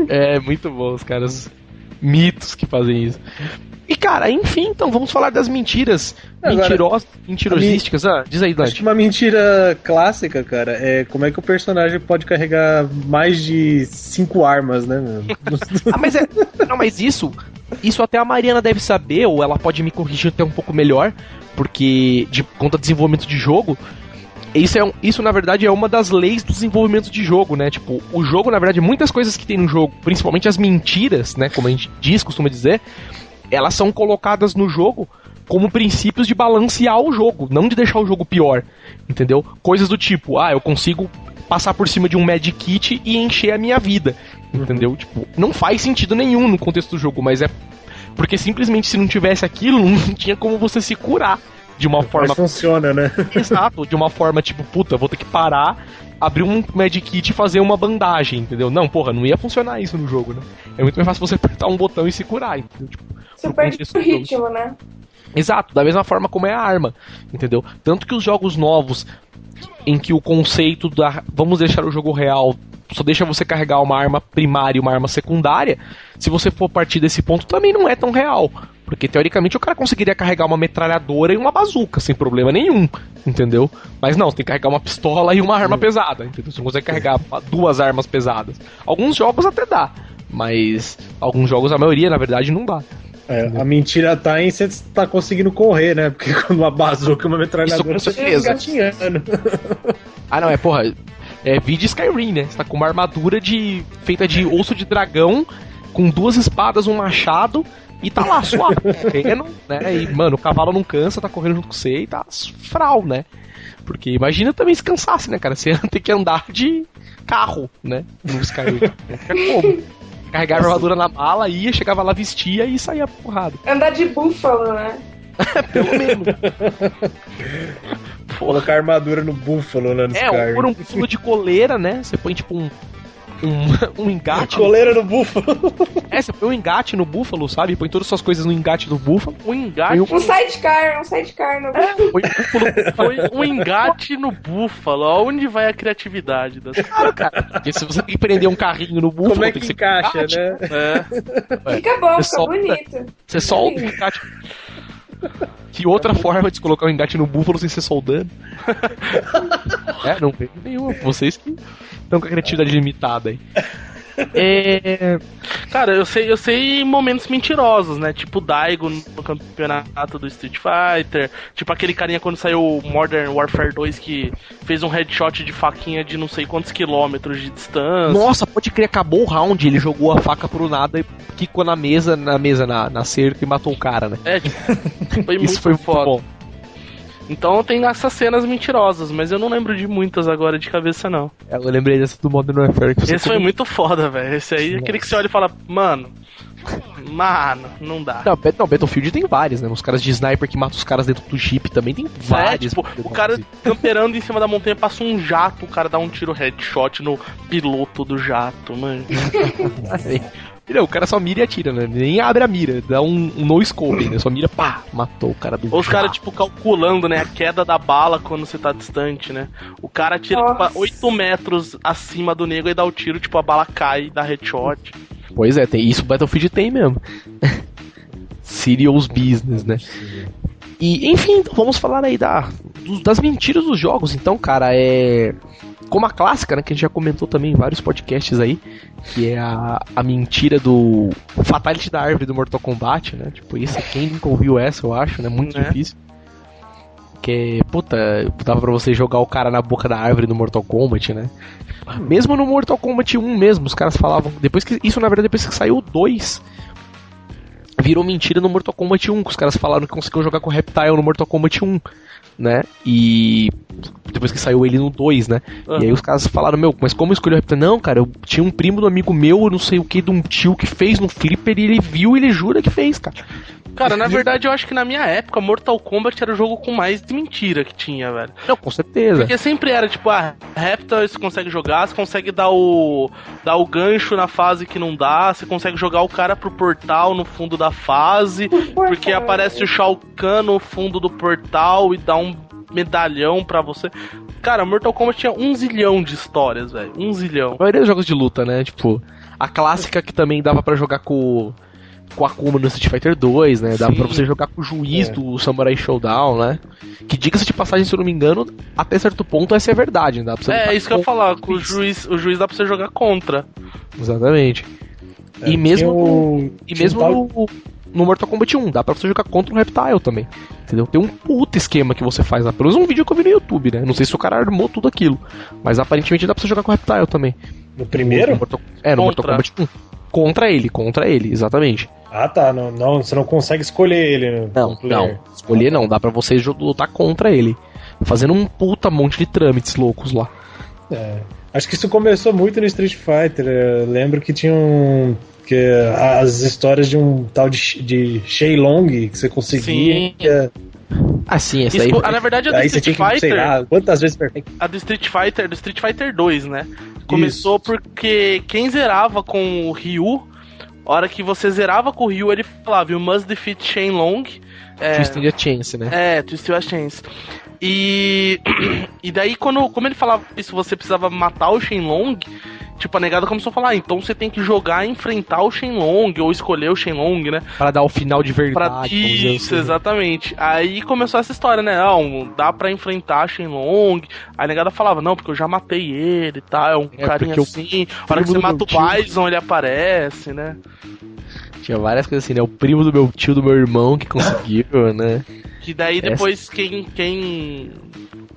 É, muito bom, os caras. Mitos que fazem isso. E, cara, enfim, então vamos falar das mentiras mentirosas, mentirosísticas. Ah, diz aí, Dante. Acho que uma mentira clássica, cara, é como é que o personagem pode carregar mais de cinco armas, né, ah, mas é. Não, mas isso. Isso até a Mariana deve saber, ou ela pode me corrigir até um pouco melhor, porque de conta de desenvolvimento de jogo, isso, é um, isso, na verdade, é uma das leis do desenvolvimento de jogo, né? Tipo, o jogo, na verdade, muitas coisas que tem no jogo, principalmente as mentiras, né? Como a gente diz, costuma dizer, elas são colocadas no jogo como princípios de balancear o jogo, não de deixar o jogo pior, entendeu? Coisas do tipo, ah, eu consigo passar por cima de um Magic Kit e encher a minha vida, entendeu? Uhum. Tipo, não faz sentido nenhum no contexto do jogo, mas é porque simplesmente se não tivesse aquilo, não tinha como você se curar de uma forma. Mas funciona, né? Exato, de uma forma tipo, puta, vou ter que parar, abrir um Magic Kit e fazer uma bandagem, entendeu? Não, porra, não ia funcionar isso no jogo, né? É muito mais fácil você apertar um botão e se curar, entendeu? Tipo, você perde o ritmo, né? Exato, da mesma forma como é a arma, entendeu? Tanto que os jogos novos, em que o conceito da vamos deixar o jogo real só deixa você carregar uma arma primária e uma arma secundária, se você for partir desse ponto, também não é tão real. Porque teoricamente o cara conseguiria carregar uma metralhadora e uma bazuca sem problema nenhum, entendeu? Mas não, você tem que carregar uma pistola e uma arma pesada, entendeu? Você não consegue carregar duas armas pesadas. Alguns jogos até dá, mas alguns jogos, a maioria, na verdade, não dá. É, a mentira tá em você tá conseguindo correr, né? Porque quando uma bazuca e uma metralhadora, certeza. Tá ah, não, é, porra. É vídeo Skyrim, né? Você tá com uma armadura de feita de osso de dragão, com duas espadas, um machado, e tá lá, suave, correndo, né? E, mano, o cavalo não cansa, tá correndo junto com você e tá fral, né? Porque imagina também se cansasse, né, cara? Você ia ter que andar de carro, né? No Skyrim. É como? Carregava a armadura na mala, ia, chegava lá, vestia e saía porrada. Andar de búfalo, né? Pelo menos. Colocar armadura no búfalo, né? É, por um búfalo de coleira, né? Você põe tipo um, um, um engate. Coleira no búfalo. É, você põe um engate no búfalo, sabe? Põe todas as suas coisas no engate do búfalo. Um engate. Um, um sidecar, um sidecar no é, põe um, põe um engate no búfalo. Aonde vai a criatividade das Claro, cara. Porque se você tem que prender um carrinho no búfalo, Como é que, que encaixa, né? É. Fica bom, fica só, bonito. Você solta o engate. Que outra forma de colocar o um engate no búfalo sem ser soldando? é, não tem nenhuma. Vocês que estão com a criatividade limitada aí. É... Cara, eu sei, eu sei momentos mentirosos, né? Tipo o Daigo no campeonato do Street Fighter. Tipo aquele carinha quando saiu Modern Warfare 2 que fez um headshot de faquinha de não sei quantos quilômetros de distância. Nossa, pode crer, acabou o round, ele jogou a faca pro nada e quicou na mesa, na mesa, na, na cerca e matou o cara, né? É, tipo, foi muito Isso foi foda. Muito bom. Então tem essas cenas mentirosas, mas eu não lembro de muitas agora de cabeça, não. É, eu lembrei dessa do Modern Warfare. Que Esse foi muito foda, velho. Esse aí, Nossa. aquele que você olha e fala, mano, Mano, não dá. Não, não, Battlefield tem vários, né? Os caras de sniper que matam os caras dentro do Jeep também tem vários. É, tipo, o cara camperando em cima da montanha passa um jato, o cara dá um tiro headshot no piloto do jato, mano. Não, o cara só mira e atira, né? Nem abre a mira, dá um, um no scope, né? Só mira, pá, matou o cara do Ou os caras, tipo, calculando, né? A queda da bala quando você tá distante, né? O cara tira, tipo, 8 metros acima do nego e dá o tiro, tipo, a bala cai, dá headshot. Pois é, tem isso o Battlefield tem mesmo. Serious business, né? E, enfim, então vamos falar aí da, das mentiras dos jogos. Então, cara, é como a clássica, né, que a gente já comentou também em vários podcasts aí, que é a, a mentira do Fatality da árvore do Mortal Kombat, né? Tipo, isso quem nunca ouviu essa, eu acho, né? Muito é. difícil. Que é, puta, dava pra você jogar o cara na boca da árvore no Mortal Kombat, né? Mesmo no Mortal Kombat 1 mesmo, os caras falavam. Depois que. Isso, na verdade, depois que saiu o 2 virou mentira no Mortal Kombat 1, que os caras falaram que conseguiam jogar com o Reptile no Mortal Kombat 1 né? E depois que saiu ele no 2, né? Uhum. E aí os caras falaram, meu, mas como escolheu o Reptile? Não, cara, eu tinha um primo do amigo meu, não sei o que, de um tio que fez no Flipper e ele viu e ele jura que fez, cara. Cara, na verdade eu acho que na minha época Mortal Kombat era o jogo com mais de mentira que tinha, velho. Não, com certeza. Porque sempre era tipo, ah, Reptile você consegue jogar, você consegue dar o dar o gancho na fase que não dá, você consegue jogar o cara pro portal no fundo da fase, porque aparece o Shao Kahn no fundo do portal e dá um medalhão pra você. Cara, Mortal Kombat tinha um zilhão de histórias, velho. Um zilhão. A maioria dos jogos de luta, né? Tipo, a clássica que também dava para jogar com com a Akuma no Street Fighter 2, né? Dava Sim. pra você jogar com o juiz é. do Samurai Showdown, né? Que diga-se de passagem, se eu não me engano, até certo ponto essa é verdade, né? Dá pra você é, isso que eu ia falar, com o juiz, o juiz dá pra você jogar contra. Exatamente. É, e mesmo, o... e mesmo no, no Mortal Kombat 1, dá pra você jogar contra um Reptile também. Entendeu? Tem um puta esquema que você faz lá. Pelo menos um vídeo que eu vi no YouTube, né? Não sei se o cara armou tudo aquilo. Mas aparentemente dá pra você jogar com o Reptile também. No primeiro? No Mortal... É, no Mortal Kombat 1. Contra ele, contra ele, exatamente. Ah tá, não, não você não consegue escolher ele. Né, não, não, escolher não, dá pra você lutar contra ele. Fazendo um puta monte de trâmites loucos lá. É. Acho que isso começou muito no Street Fighter. Eu lembro que tinha um. Que as histórias de um tal de, de Shenlong que você conseguia. Sim. Ah, sim, essa Isso, aí. Na verdade, a do Street Fighter. Que, lá, quantas vezes perfeito? A do Street Fighter, do Street Fighter 2, né? Começou Isso. porque quem zerava com o Ryu, a hora que você zerava com o Ryu, ele falava: You must defeat Shenlong. É, Twisting a Chance, né? É, Twisting a Chance. E, e daí, quando, como ele falava isso, você precisava matar o Shenlong, tipo, a negada começou a falar, ah, então você tem que jogar e enfrentar o Shenlong, ou escolher o Shenlong, né? Para dar o final de verdade. Pra... Isso, assim. exatamente. Aí começou essa história, né? Não, dá pra enfrentar Shenlong. Aí a negada falava, não, porque eu já matei ele, tá? É um é, carinha assim. A hora que você mata o Bison, ele aparece, né? Tinha várias coisas assim, né? O primo do meu tio, do meu irmão que conseguiu, né? Que daí depois Essa... quem, quem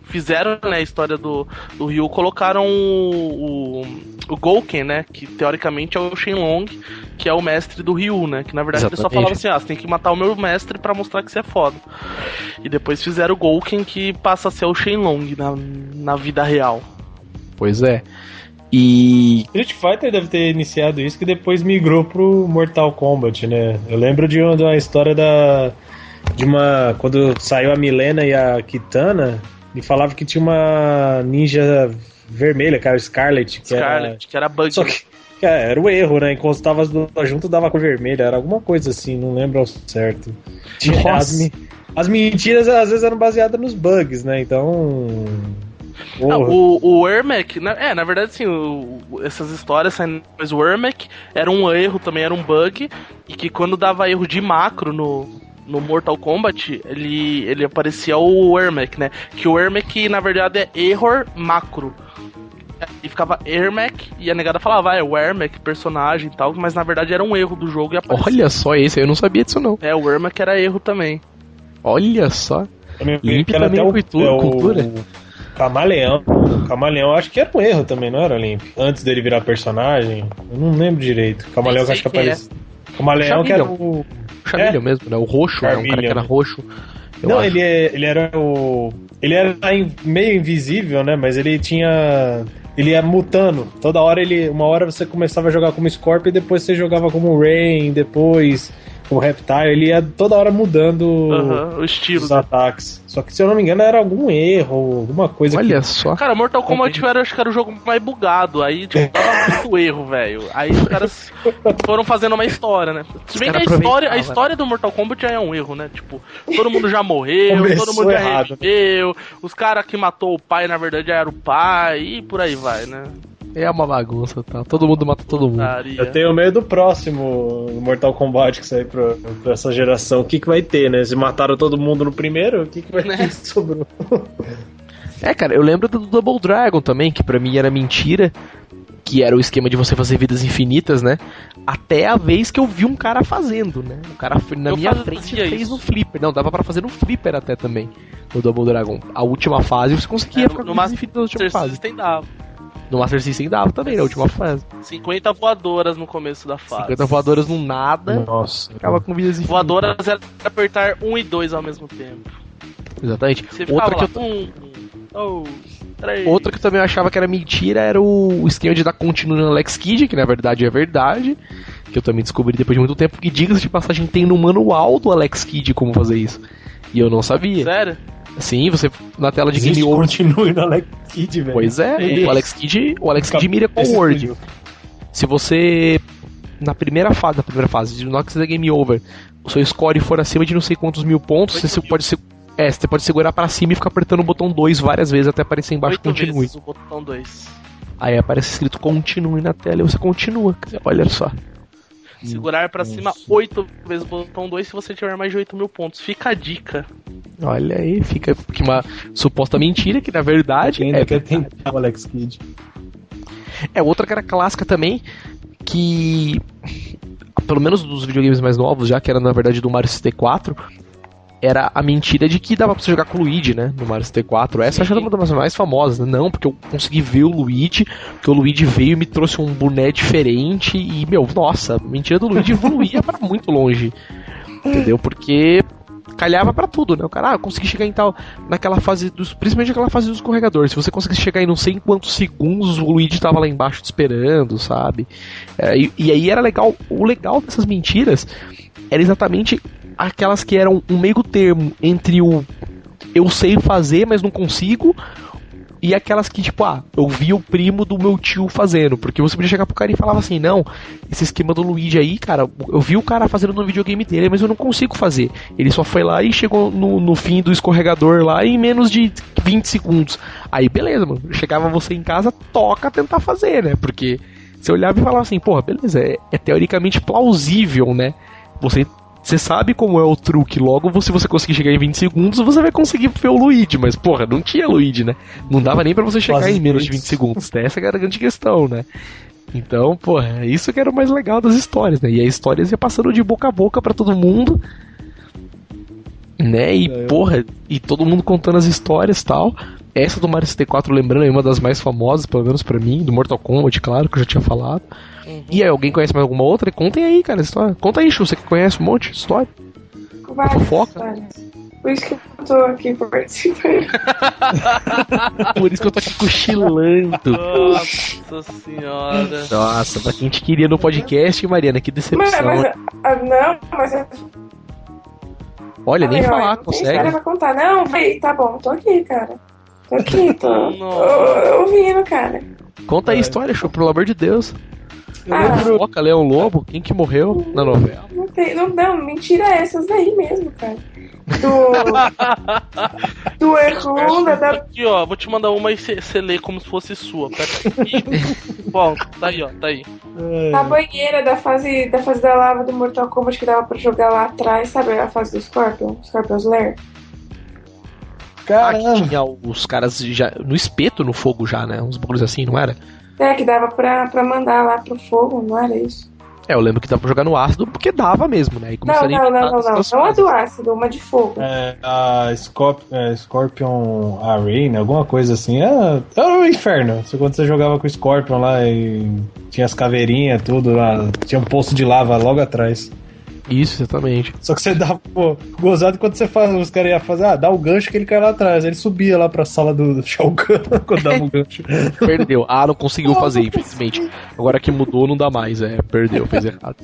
fizeram né, a história do, do Ryu colocaram o, o, o Gouken, né? Que teoricamente é o Shenlong, que é o mestre do Ryu, né? Que na verdade Exatamente. ele só falava assim: ah, você tem que matar o meu mestre para mostrar que você é foda. E depois fizeram o Gouken que passa a ser o Shenlong na, na vida real. Pois é. E. Street Fighter deve ter iniciado isso que depois migrou pro Mortal Kombat, né? Eu lembro de uma, de uma história da de uma. Quando saiu a Milena e a Kitana, ele falava que tinha uma ninja vermelha, cara, Scarlet. Que Scarlet, era, que era bug. Só que, era o erro, né? Enquanto tava as duas juntas, dava cor vermelha. Era alguma coisa assim, não lembro ao certo. Tinha as, as mentiras às vezes eram baseadas nos bugs, né? Então. Não, o, o Ermac, é, na verdade, sim, o, essas histórias, mas o Ermac era um erro também, era um bug, e que quando dava erro de macro no, no Mortal Kombat, ele, ele aparecia o Ermac, né? Que o Ermac, na verdade, é Error Macro. E ficava Ermac, e a negada falava, ah, é o Ermac, personagem e tal, mas na verdade era um erro do jogo e aparecia. Olha só esse, eu não sabia disso não. É, o Ermac era erro também. Olha só. Limp também é cultura. É cultura. Camaleão. Camaleão acho que era um erro também, não era, Limp? Antes dele virar personagem. Eu não lembro direito. Camaleão acho que apareceu. É. Camaleão que era o. Chameleon é? mesmo, né? O roxo, era um cara que era roxo. Não, ele, é, ele era o. Ele era meio invisível, né? Mas ele tinha. Ele ia mutando. Toda hora ele. Uma hora você começava a jogar como Scorpion e depois você jogava como Rain, depois o Reptile, ele ia toda hora mudando uhum, o estilo dos ataques. Só que se eu não me engano era algum erro, alguma coisa Olha que... só. Cara, Mortal Kombat era, acho que era o jogo mais bugado. Aí, tipo, tava muito erro, velho. Aí os caras foram fazendo uma história, né? Se bem que a história, a história do Mortal Kombat já é um erro, né? Tipo, todo mundo já morreu, Começou todo mundo já errado, né? reviveu, né? os caras que matou o pai, na verdade, já era o pai, e por aí vai, né? É uma bagunça, tá? Todo mundo mata todo mundo. Eu tenho medo do próximo Mortal Kombat que sair pra, pra essa geração. O que, que vai ter, né? Se mataram todo mundo no primeiro, o que, que vai né? ter que sobrou? É, cara, eu lembro do Double Dragon também, que pra mim era mentira. Que era o esquema de você fazer vidas infinitas, né? Até a vez que eu vi um cara fazendo, né? O cara na eu minha frente fez isso. no flipper. Não, dava para fazer no flipper até também. O Double Dragon. A última fase você conseguia é, ficar com vidas infinitas na última fase. Dava. No Master System dava também, na última fase. 50 voadoras no começo da fase. 50 voadoras no nada. Nossa. Ficava com vidas infinitas. Voadoras era apertar 1 e 2 ao mesmo tempo. Exatamente. Você Outra lá, que eu... um, dois, três. Outra que eu também achava que era mentira era o esquema de dar continuo no Alex Kidd, que na verdade é verdade. Que eu também descobri depois de muito tempo que, diga-se de passagem, tem no manual do Alex Kidd como fazer isso. E eu não sabia. Sério? Sim, você na tela de Game Over. continue no Alex Kidd, velho. Pois é, o Alex Kidd, o Alex Kidd mira com o Word. Se você na primeira fase, na primeira fase, de Nox da Game Over, o seu score for acima de não sei quantos mil pontos, você mil. pode ser é, você pode segurar para cima e ficar apertando o botão 2 várias vezes até aparecer embaixo Oito continue. Vezes o botão 2. Aí aparece escrito continue na tela e você continua. Olha só. Segurar para cima 8 vezes o botão 2 se você tiver mais de 8 mil pontos. Fica a dica. Olha aí, fica que uma suposta mentira que na verdade ainda é quer tentar o Alex Kidd. É outra cara clássica também que pelo menos dos videogames mais novos, já que era na verdade do Mario 64, era a mentira de que dava pra você jogar com o Luigi, né? No Mario 64. Essa acho que era uma das mais famosas. Né? Não, porque eu consegui ver o Luigi, porque o Luigi veio e me trouxe um boné diferente e, meu, nossa, a mentira do Luigi evoluía para muito longe. Entendeu? Porque calhava para tudo, né? O cara, ah, eu consegui chegar em tal. Naquela fase dos. Principalmente naquela fase do escorregador. Se você conseguisse chegar em não sei em quantos segundos, o Luigi tava lá embaixo te esperando, sabe? É, e, e aí era legal. O legal dessas mentiras era exatamente aquelas que eram um meio termo entre o eu sei fazer, mas não consigo, e aquelas que, tipo, ah, eu vi o primo do meu tio fazendo. Porque você podia chegar pro cara e falava assim, não, esse esquema do Luigi aí, cara, eu vi o cara fazendo no videogame dele, mas eu não consigo fazer. Ele só foi lá e chegou no, no fim do escorregador lá em menos de 20 segundos. Aí, beleza, mano. Chegava você em casa, toca tentar fazer, né? Porque você olhava e falava assim, porra, beleza, é, é teoricamente plausível, né? Você você sabe como é o truque, logo se você conseguir chegar em 20 segundos, você vai conseguir ver o Luigi, mas porra, não tinha Luigi, né? Não dava nem para você chegar Quase em menos de 20 segundos. Essa era a grande questão, né? Então, porra, isso que era o mais legal das histórias, né? E as histórias ia passando de boca a boca para todo mundo, né? E, é, porra, e todo mundo contando as histórias e tal. Essa do Mario 64, lembrando, é uma das mais famosas, pelo menos para mim, do Mortal Kombat, claro, que eu já tinha falado. Uhum. E aí, alguém conhece mais alguma outra? Contem aí, cara, a história. Conta aí, Chu, você que conhece um monte de história. Várias fofoca. Histórias. Por isso que eu tô aqui participando. Por isso que eu tô aqui cochilando. Nossa senhora. Nossa, pra quem te queria no podcast, Mariana, que decepção. Mas, mas, ah, não, mas. Olha, nem falar, consegue. Tem história pra contar. Não, vem, tá bom, tô aqui, cara. Tô aqui, tô, tô ouvindo, cara. Conta aí a história, show, pelo amor de Deus. Eu ah, lembro... Foca, Leão Lobo? Quem que morreu na novela? Não, tem, não, não, mentira é essas daí mesmo, cara. Do. do Errunda, da. Aqui, ó, vou te mandar uma e você lê como se fosse sua. Bom, tá aí, ó, tá aí. A banheira da fase, da fase da lava do Mortal Kombat que dava pra jogar lá atrás, sabe? A fase do Scorpion, Scorpion's Lair. Caramba. Ah, tinha os caras já no espeto no fogo já, né? Uns bagulhos assim, não era? É, que dava pra, pra mandar lá pro fogo, não era isso? É, eu lembro que dava pra jogar no ácido porque dava mesmo, né? não, não, não, não, não, não a do ácido, uma de fogo. É, a Scorp é, Scorpion Arena, alguma coisa assim. É, era o um inferno. Quando você jogava com o Scorpion lá e tinha as caveirinhas, tudo lá, tinha um poço de lava logo atrás. Isso, exatamente. Só que você dá, pô, gozado quando você faz, os caras iam fazer, ah, dá o gancho que ele cai lá atrás. Ele subia lá pra sala do Shao Kahn quando dava o gancho. Perdeu. Ah, não conseguiu fazer, infelizmente. Agora que mudou, não dá mais. É, perdeu, fez errado.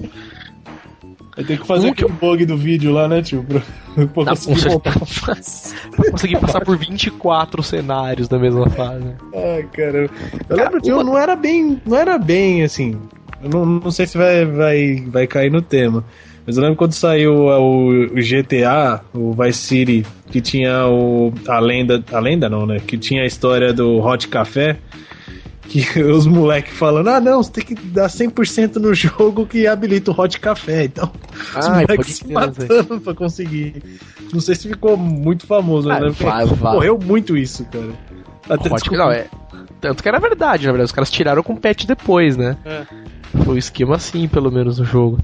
Aí tem que fazer um aquele bug do vídeo lá, né, tio? Pra, pra, conseguir, voltar. pra conseguir passar por 24 cenários da mesma fase. Ai, cara. Eu lembro que não era bem. Não era bem assim. Eu não, não sei se vai, vai, vai cair no tema. Mas eu lembro quando saiu o, o GTA, o Vice City, que tinha o, a lenda. A lenda não, né? Que tinha a história do Hot Café. Que os moleques falando, ah não, você tem que dar 100% no jogo que habilita o Hot Café. Então, os Ai, moleques se matando pra conseguir. Não sei se ficou muito famoso, ah, né? Vai, muito isso, cara. Até Hot, não, é, tanto que era verdade, na verdade. Os caras tiraram com patch depois, né? É. Foi o esquema assim, pelo menos, no jogo.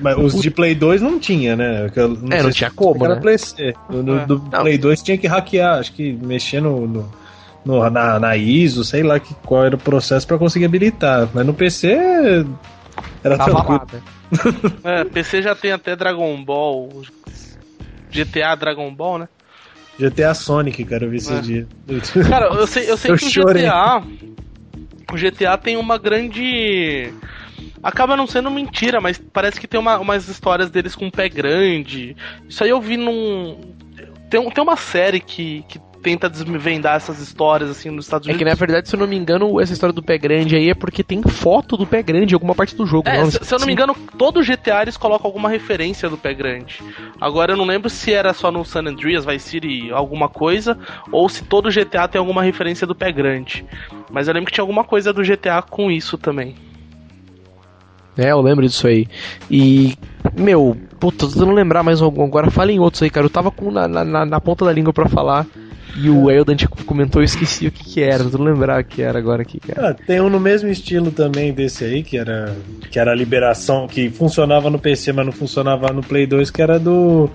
Mas os de Play 2 não tinha, né? Não é, não tinha como, né? Play C. No, é. do Play 2 tinha que hackear, acho que mexer no, no, no na, na, ISO, sei lá que, qual era o processo para conseguir habilitar. Mas no PC era Tava tranquilo. Lá, né? é, PC já tem até Dragon Ball, GTA Dragon Ball, né? GTA Sonic, cara, eu vi esses é. dias. Cara, eu sei, eu sei eu que o GTA. O GTA tem uma grande acaba não sendo mentira, mas parece que tem uma, umas histórias deles com um pé grande. Isso aí eu vi num. Tem, tem uma série que, que tenta desvendar essas histórias assim nos Estados Unidos. É que na verdade, se eu não me engano, essa história do pé grande aí é porque tem foto do pé grande em alguma parte do jogo. É, não, se, se, eu não me engano, todo GTA eles colocam alguma referência do pé grande. Agora eu não lembro se era só no San Andreas, Vice City, alguma coisa, ou se todo GTA tem alguma referência do pé grande. Mas eu lembro que tinha alguma coisa do GTA com isso também. É, eu lembro disso aí. E, meu, puta, tô tentando lembrar mais algum. Agora fala em outros aí, cara. Eu tava com na, na, na ponta da língua para falar. E o Eldan comentou, eu esqueci o que que era, tô lembrar o que era agora aqui, cara. Ah, tem um no mesmo estilo também desse aí, que era que era a liberação, que funcionava no PC, mas não funcionava no Play 2, que era do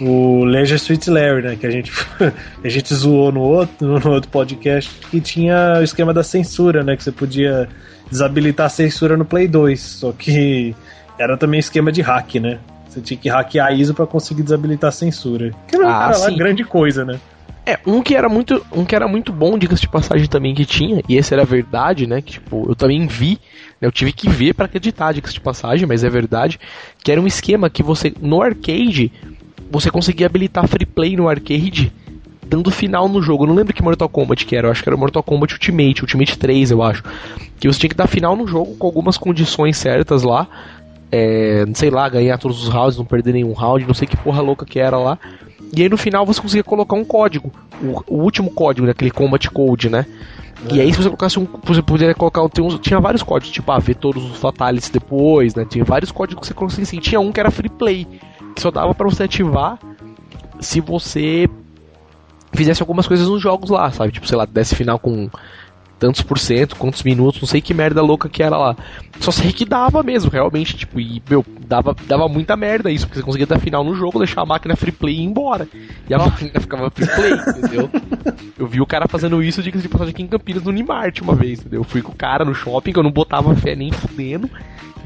o Leisure Suit Larry, né, que a gente a gente zoou no outro, no outro podcast, que tinha o esquema da censura, né, que você podia desabilitar a censura no Play 2. Só que era também esquema de hack, né? Você tinha que hackear a ISO para conseguir desabilitar a censura. Que não ah, era lá grande coisa, né? É, um que era muito, um que era muito bom, diga-se de passagem também que tinha, e esse era verdade, né, que tipo, eu também vi, né, eu tive que ver para acreditar, diga-se de passagem, mas é verdade, que era um esquema que você no arcade você conseguia habilitar free play no arcade dando final no jogo. Eu não lembro que Mortal Kombat que era, eu acho que era Mortal Kombat Ultimate, Ultimate 3, eu acho. Que você tinha que dar final no jogo com algumas condições certas lá. É, sei lá, ganhar todos os rounds, não perder nenhum round, não sei que porra louca que era lá. E aí no final você conseguia colocar um código, o, o último código, né, aquele Combat Code, né? E aí se você colocasse um, você poderia colocar, tinha, tinha vários códigos, tipo, ah, ver todos os fatalities depois, né? Tinha vários códigos que você conseguia, assim, tinha um que era free play, que só dava para você ativar se você fizesse algumas coisas nos jogos lá, sabe? Tipo, sei lá, desse final com tantos por cento, quantos minutos, não sei que merda louca que era lá. Só sei que dava mesmo, realmente, tipo, e, meu, dava, dava muita merda isso, porque você conseguia dar final no jogo, deixar a máquina free play e ir embora. E a máquina ficava free play, entendeu? Eu vi o cara fazendo isso, de passagem aqui em Campinas, no Unimart uma vez, entendeu? Eu fui com o cara no shopping, que eu não botava fé nem fudendo,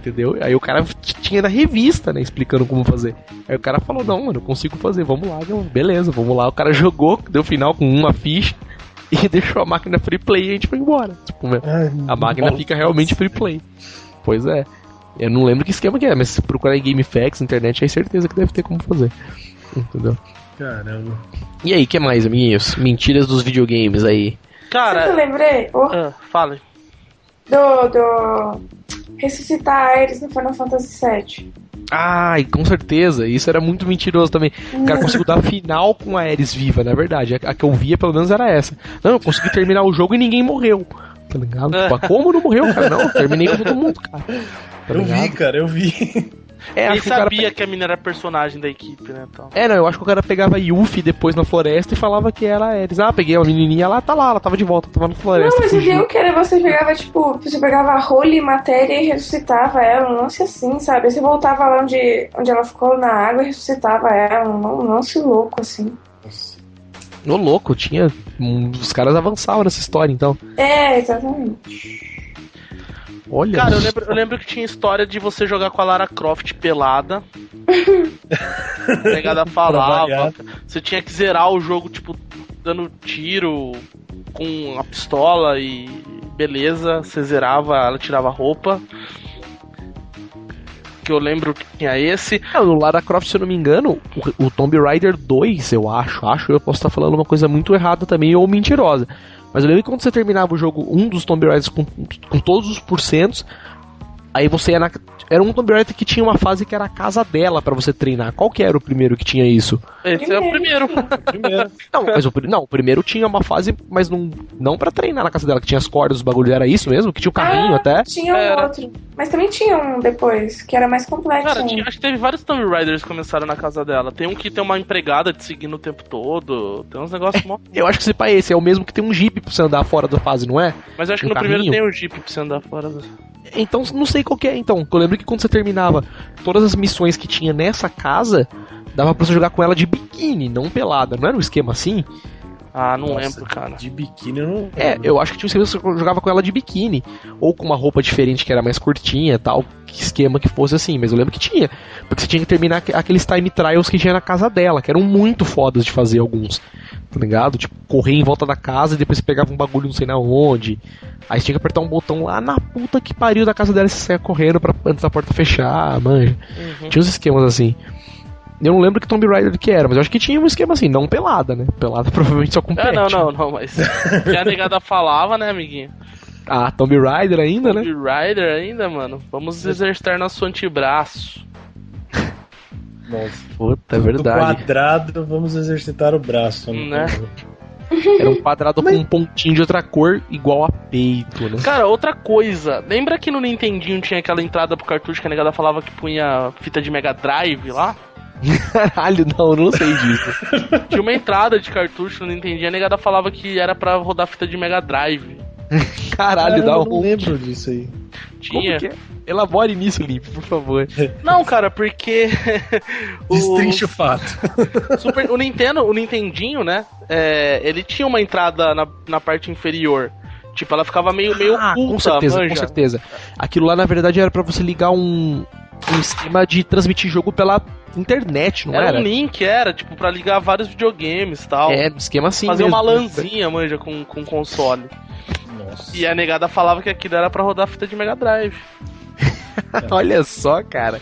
entendeu? Aí o cara tinha na revista, né, explicando como fazer. Aí o cara falou, não, mano, eu consigo fazer, vamos lá, beleza, vamos lá. O cara jogou, deu final com uma ficha e deixou a máquina free play e a gente foi embora. Tipo, a máquina fica realmente free play. Pois é. Eu não lembro que esquema que é, mas se procurar em GameFAQs, internet, aí certeza que deve ter como fazer. Entendeu? Caramba. E aí, que mais, amiguinhos? Mentiras dos videogames aí. Cara. Eu lembrei? Oh. Ah, fala. Do. do ressuscitar a Ares no Final Fantasy VII. Ai, com certeza. Isso era muito mentiroso também. O cara conseguiu dar final com a Ares viva, na verdade. A, que eu via, pelo menos, era essa. Não, eu consegui terminar o jogo e ninguém morreu. Tá ligado? Tipo, como não morreu, cara? Não, terminei com todo mundo, cara. Tá eu vi, cara, eu vi. É, Ele sabia que, que a mina era personagem da equipe, né? Então. É, não, eu acho que o cara pegava Yuffie depois na floresta e falava que era a Ares. Ah, peguei uma menininha lá, tá lá, ela tava de volta, tava na floresta. Não, mas o viu que era você pegava, tipo, você pegava a role matéria e ressuscitava ela, não se assim, sabe? Você voltava lá onde, onde ela ficou na água e ressuscitava ela, não, não se louco assim. No louco, tinha. Os caras avançavam nessa história, então. É, exatamente. Olha Cara, eu lembro, eu lembro que tinha história de você jogar com a Lara Croft pelada. Pegada falava. Você tinha que zerar o jogo, tipo, dando tiro com a pistola e beleza. Você zerava, ela tirava a roupa. Que eu lembro que tinha esse. É, no Lara Croft, se eu não me engano, o, o Tomb Raider 2, eu acho, acho, eu posso estar falando uma coisa muito errada também ou mentirosa. Mas eu lembro que quando você terminava o jogo, um dos Tomb Raiders com, com todos os porcentos, aí você ia na, era um Tomb Raider que tinha uma fase que era a casa dela para você treinar. Qual que era o primeiro que tinha isso? Esse é o primeiro. primeiro. Não, mas o, não, o primeiro tinha uma fase, mas não, não para treinar na casa dela, que tinha as cordas, os bagulhos, era isso mesmo? Que tinha o carrinho ah, até? Tinha um era. outro. Mas também tinha um depois, que era mais complexo. Cara, tinha, acho que teve vários Tomb Raiders que começaram na casa dela. Tem um que tem uma empregada te seguindo o tempo todo. Tem uns negócios mó... Eu acho que esse pai esse é o mesmo que tem um jeep pra você andar fora da fase, não é? Mas eu acho um que no carrinho. primeiro tem um jeep pra você andar fora da. Então, não sei qual que é. Então, eu lembro que quando você terminava todas as missões que tinha nessa casa, dava pra você jogar com ela de biquíni, não pelada. Não era um esquema assim? Ah, não Nossa, lembro, cara. De biquíni eu não. É, eu acho que tinha um esquema que você jogava com ela de biquíni. Ou com uma roupa diferente que era mais curtinha tal. Que esquema que fosse assim. Mas eu lembro que tinha. Porque você tinha que terminar aqueles time trials que tinha na casa dela, que eram muito fodas de fazer alguns. Tá ligado? Tipo, correr em volta da casa e depois você pegava um bagulho não sei na onde. Aí você tinha que apertar um botão lá na puta que pariu da casa dela e você saia correndo pra, antes da porta fechar, manja. Uhum. Tinha uns esquemas assim. Eu não lembro que Tomb Raider que era, mas eu acho que tinha um esquema assim, não pelada, né? Pelada provavelmente só com é, Não, não, não, mas que a negada falava, né, amiguinho? Ah, Tomb Raider ainda, Tomb né? Tomb Raider ainda, mano. Vamos exercitar nosso antebraço. Nossa. Puta, é verdade. quadrado, vamos exercitar o braço. Né? Era um quadrado Mas... com um pontinho de outra cor igual a peito, né? Cara, outra coisa. Lembra que no Nintendinho tinha aquela entrada pro cartucho que a negada falava que punha fita de Mega Drive lá? Caralho, não, não sei disso. Tinha uma entrada de cartucho no Nintendinho, a negada falava que era pra rodar fita de Mega Drive. Caralho, dá um. Eu não lembro disso aí. Tinha. É? Elabore nisso, Limp, por favor. Não, cara, porque. Destrinche o fato. Super... o Nintendo, o Nintendinho, né? É... ele tinha uma entrada na, na parte inferior. Tipo, ela ficava meio, meio ah, oculta, com certeza, manja. com certeza. Aquilo lá, na verdade, era para você ligar um, um esquema de transmitir jogo pela internet, não era? Era um link, era, tipo, pra ligar vários videogames e tal. É, esquema assim Fazer mesmo. uma lanzinha, manja, com, com console. Nossa. E a negada falava que aquilo era pra rodar fita de Mega Drive. Olha só, cara.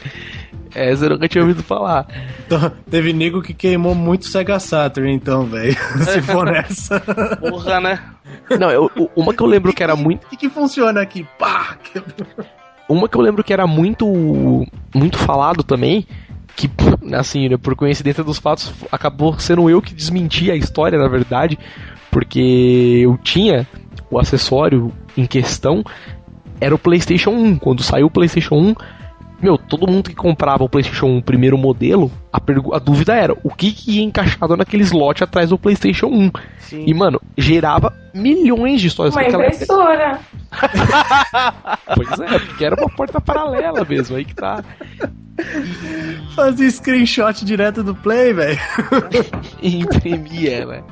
Essa eu nunca tinha ouvido falar. Então, teve nego que queimou muito Sega Saturn, então, velho. Se for nessa. Porra, né? Não, eu, uma que eu lembro que era muito. O que, que funciona aqui? Pá! Uma que eu lembro que era muito. Muito falado também. Que, assim, né, por coincidência dos fatos, acabou sendo eu que desmenti a história, na verdade. Porque eu tinha o acessório em questão era o PlayStation 1. Quando saiu o PlayStation 1, meu, todo mundo que comprava o PlayStation 1 primeiro modelo, a, a dúvida era o que, que ia encaixado naquele slot atrás do PlayStation 1. Sim. E, mano, gerava milhões de histórias. Uma impressora. pois é, porque era uma porta paralela mesmo, aí que tá. Fazia screenshot direto do Play, velho. e imprimia, né?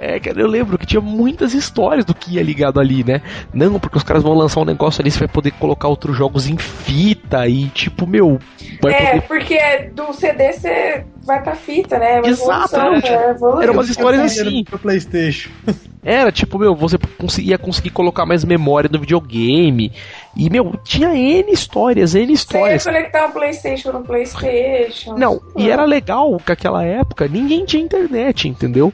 É, cara, eu lembro que tinha muitas histórias do que ia ligado ali, né? Não, porque os caras vão lançar um negócio ali, você vai poder colocar outros jogos em fita e, tipo, meu. é, poder... porque do CD você vai pra fita, né? É Exatamente. É, Eram umas histórias assim. Pro PlayStation. Era, tipo, meu, você ia conseguir colocar mais memória no videogame. E, meu, tinha N histórias, N histórias. Você ia conectar o PlayStation no PlayStation. Não, e era legal que naquela época ninguém tinha internet, entendeu?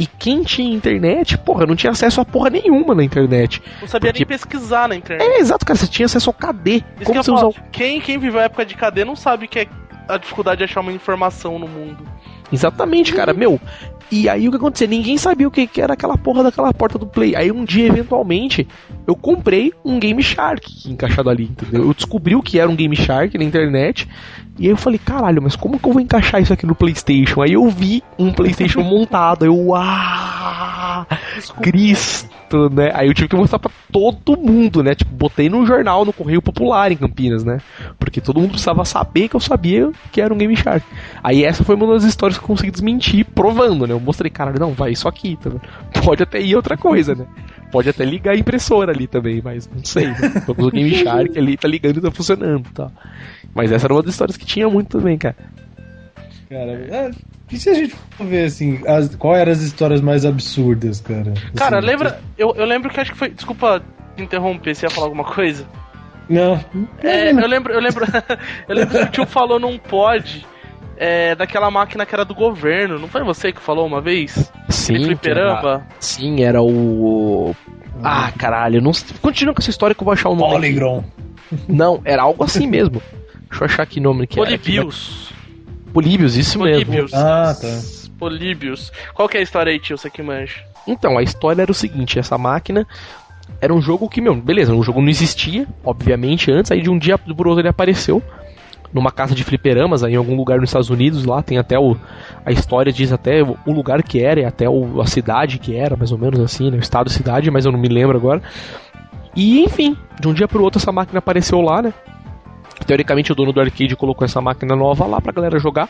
E quem tinha internet, porra, não tinha acesso a porra nenhuma na internet. Não sabia porque... nem pesquisar na internet. É, exato, cara, você tinha acesso ao KD. Isso Como você usar... quem, quem viveu a época de KD não sabe que é a dificuldade de achar uma informação no mundo. Exatamente, cara, meu. E aí o que aconteceu? Ninguém sabia o que, que era aquela porra daquela porta do Play. Aí um dia, eventualmente, eu comprei um Game Shark encaixado ali, entendeu? Eu descobri o que era um Game Shark na internet. E aí eu falei, caralho, mas como que eu vou encaixar isso aqui no Playstation? Aí eu vi um Playstation montado. Eu, ah, Cristo, né? Aí eu tive que mostrar pra todo mundo, né? Tipo, botei no jornal, no Correio Popular em Campinas, né? Porque todo mundo precisava saber que eu sabia que era um Game Shark. Aí essa foi uma das histórias que eu consegui desmentir, provando, né? Eu mostrei, cara, não, vai isso aqui, tá Pode até ir outra coisa, né? Pode até ligar a impressora ali também, mas não sei. Né? O Game Shark ali tá ligando e tá funcionando, tá? Mas essa era uma das histórias que tinha muito também, cara. Cara, é, e se a gente for ver assim, as, qual eram as histórias mais absurdas, cara? Assim, cara, lembra. Eu, eu lembro que acho que foi. Desculpa interromper, você ia falar alguma coisa? Não. É, eu lembro, eu lembro. eu lembro que o tio falou num pod é, daquela máquina que era do governo. Não foi você que falou uma vez? Sim. Era, sim, era o. Ah, caralho, não. Continua com essa história que eu vou achar o nome. Polygon. Não, era algo assim mesmo. Deixa eu achar que nome que Polibius. era. Polibius, isso Polibius. mesmo. Ah, tá. Polibius. Qual que é a história aí, tio? Você que manja. Então, a história era o seguinte: essa máquina era um jogo que, meu, beleza, o jogo não existia, obviamente, antes, aí de um dia pro outro ele apareceu numa casa de fliperamas aí em algum lugar nos Estados Unidos, lá tem até o a história diz até o, lugar que era e até o, a cidade que era, mais ou menos assim, né, o estado cidade, mas eu não me lembro agora. E enfim, de um dia pro outro essa máquina apareceu lá, né? Teoricamente o dono do arcade colocou essa máquina nova lá pra galera jogar.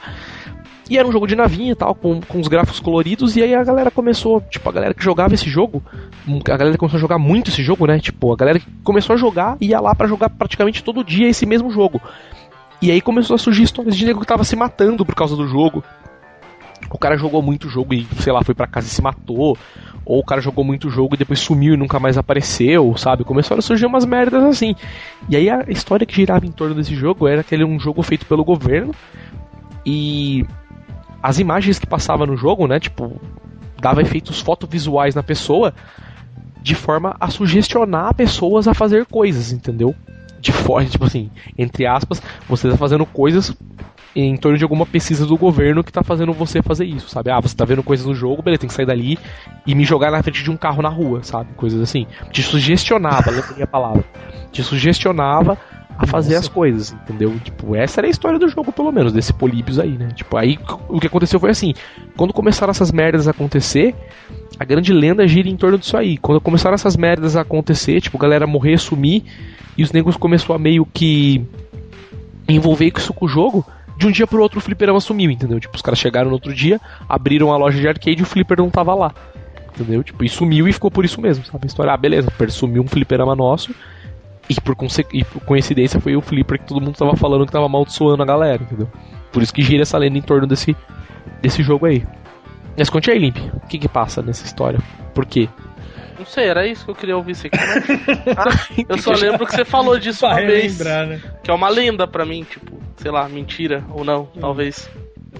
E era um jogo de navinha e tal, com, com os gráficos coloridos, e aí a galera começou, tipo, a galera que jogava esse jogo, a galera começou a jogar muito esse jogo, né? Tipo, a galera começou a jogar ia lá para jogar praticamente todo dia esse mesmo jogo. E aí começou a surgir histórias de nego que tava se matando por causa do jogo. O cara jogou muito jogo e, sei lá, foi para casa e se matou. Ou o cara jogou muito jogo e depois sumiu e nunca mais apareceu, sabe? Começaram a surgir umas merdas assim. E aí a história que girava em torno desse jogo era que ele era um jogo feito pelo governo. E as imagens que passava no jogo, né? Tipo, dava efeitos fotovisuais na pessoa de forma a sugestionar pessoas a fazer coisas, entendeu? de fora, tipo assim, entre aspas, você tá fazendo coisas em torno de alguma pesquisa do governo que tá fazendo você fazer isso, sabe? Ah, você tá vendo coisas no jogo, beleza, tem que sair dali e me jogar na frente de um carro na rua, sabe? Coisas assim. Te sugestionava, lembrei a palavra. Te sugestionava a fazer Nossa. as coisas, entendeu? Tipo, essa era a história do jogo, pelo menos, desse Políbios aí, né? Tipo, aí o que aconteceu foi assim: quando começaram essas merdas a acontecer, a grande lenda gira em torno disso aí. Quando começaram essas merdas a acontecer, tipo, galera morrer, sumir, e os negros começou a meio que envolver isso com o jogo, de um dia pro outro o fliperama sumiu, entendeu? Tipo, os caras chegaram no outro dia, abriram a loja de arcade e o flipper não tava lá. Entendeu? Tipo, e sumiu e ficou por isso mesmo, sabe? A história, ah, beleza, sumiu um fliperama nosso. E por, e por coincidência foi o flipper que todo mundo tava falando que tava amaldiçoando a galera, entendeu? Por isso que gira essa lenda em torno desse, desse jogo aí. Mas conte aí, Limp, o que que passa nessa história? Por quê? Não sei, era isso que eu queria ouvir. Você ah, eu só lembro que você falou disso uma vez. Lembrar, né? Que é uma lenda pra mim, tipo, sei lá, mentira ou não, hum. talvez.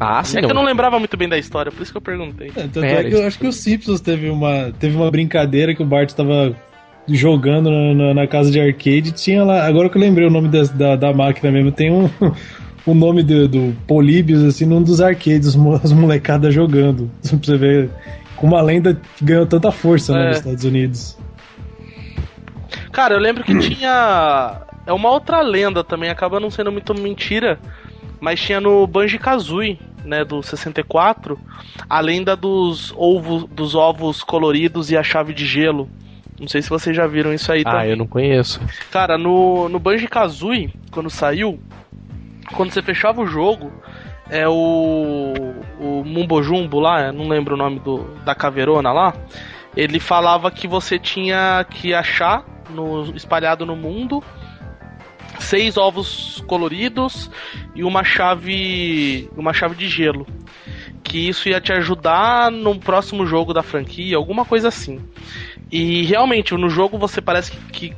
Ah, sim. É que eu não lembrava muito bem da história, por isso que eu perguntei. É, tanto é, é que eu acho que o Simpsons teve uma, teve uma brincadeira que o Bart tava jogando na, na, na casa de arcade. Tinha lá, agora que eu lembrei o nome da, da, da máquina mesmo, tem um. o nome do, do Políbios, assim, num dos arcades, as molecadas jogando. Pra você ver com uma lenda que ganhou tanta força né, é. nos Estados Unidos. Cara, eu lembro que tinha. É uma outra lenda também, acaba não sendo muito mentira, mas tinha no Banjo Kazooie, né, do 64, a lenda dos ovos, dos ovos coloridos e a chave de gelo. Não sei se vocês já viram isso aí ah, também. Ah, eu não conheço. Cara, no, no Banjo Kazooie, quando saiu, quando você fechava o jogo, é o, o Mumbo Jumbo lá, não lembro o nome do, da caveirona lá. Ele falava que você tinha que achar no, espalhado no mundo seis ovos coloridos e uma chave uma chave de gelo que isso ia te ajudar no próximo jogo da franquia alguma coisa assim. E realmente no jogo você parece que, que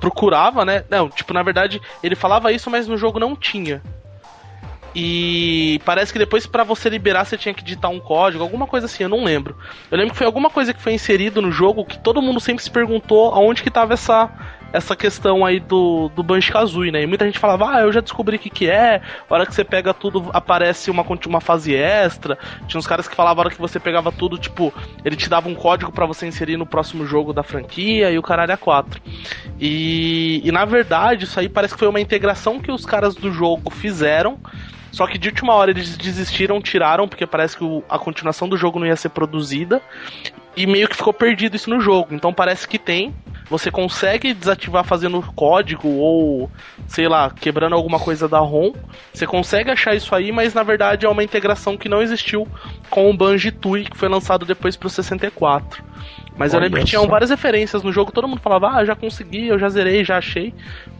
procurava né? Não tipo na verdade ele falava isso mas no jogo não tinha E parece que depois para você liberar você tinha que digitar um código, alguma coisa assim, eu não lembro. Eu lembro que foi alguma coisa que foi inserido no jogo que todo mundo sempre se perguntou aonde que tava essa essa questão aí do, do Banjo-Kazooie, né? E muita gente falava, ah, eu já descobri o que que é, a hora que você pega tudo, aparece uma, uma fase extra. Tinha uns caras que falavam, a hora que você pegava tudo, tipo, ele te dava um código para você inserir no próximo jogo da franquia e o caralho é 4. E, e na verdade, isso aí parece que foi uma integração que os caras do jogo fizeram, só que de última hora eles desistiram, tiraram, porque parece que o, a continuação do jogo não ia ser produzida. E meio que ficou perdido isso no jogo. Então parece que tem, você consegue desativar fazendo código ou, sei lá, quebrando alguma coisa da ROM. Você consegue achar isso aí, mas na verdade é uma integração que não existiu com o Banjo-Tooie, que foi lançado depois pro 64. Mas Olha eu lembro que tinham várias referências no jogo, todo mundo falava, ah, já consegui, eu já zerei, já achei.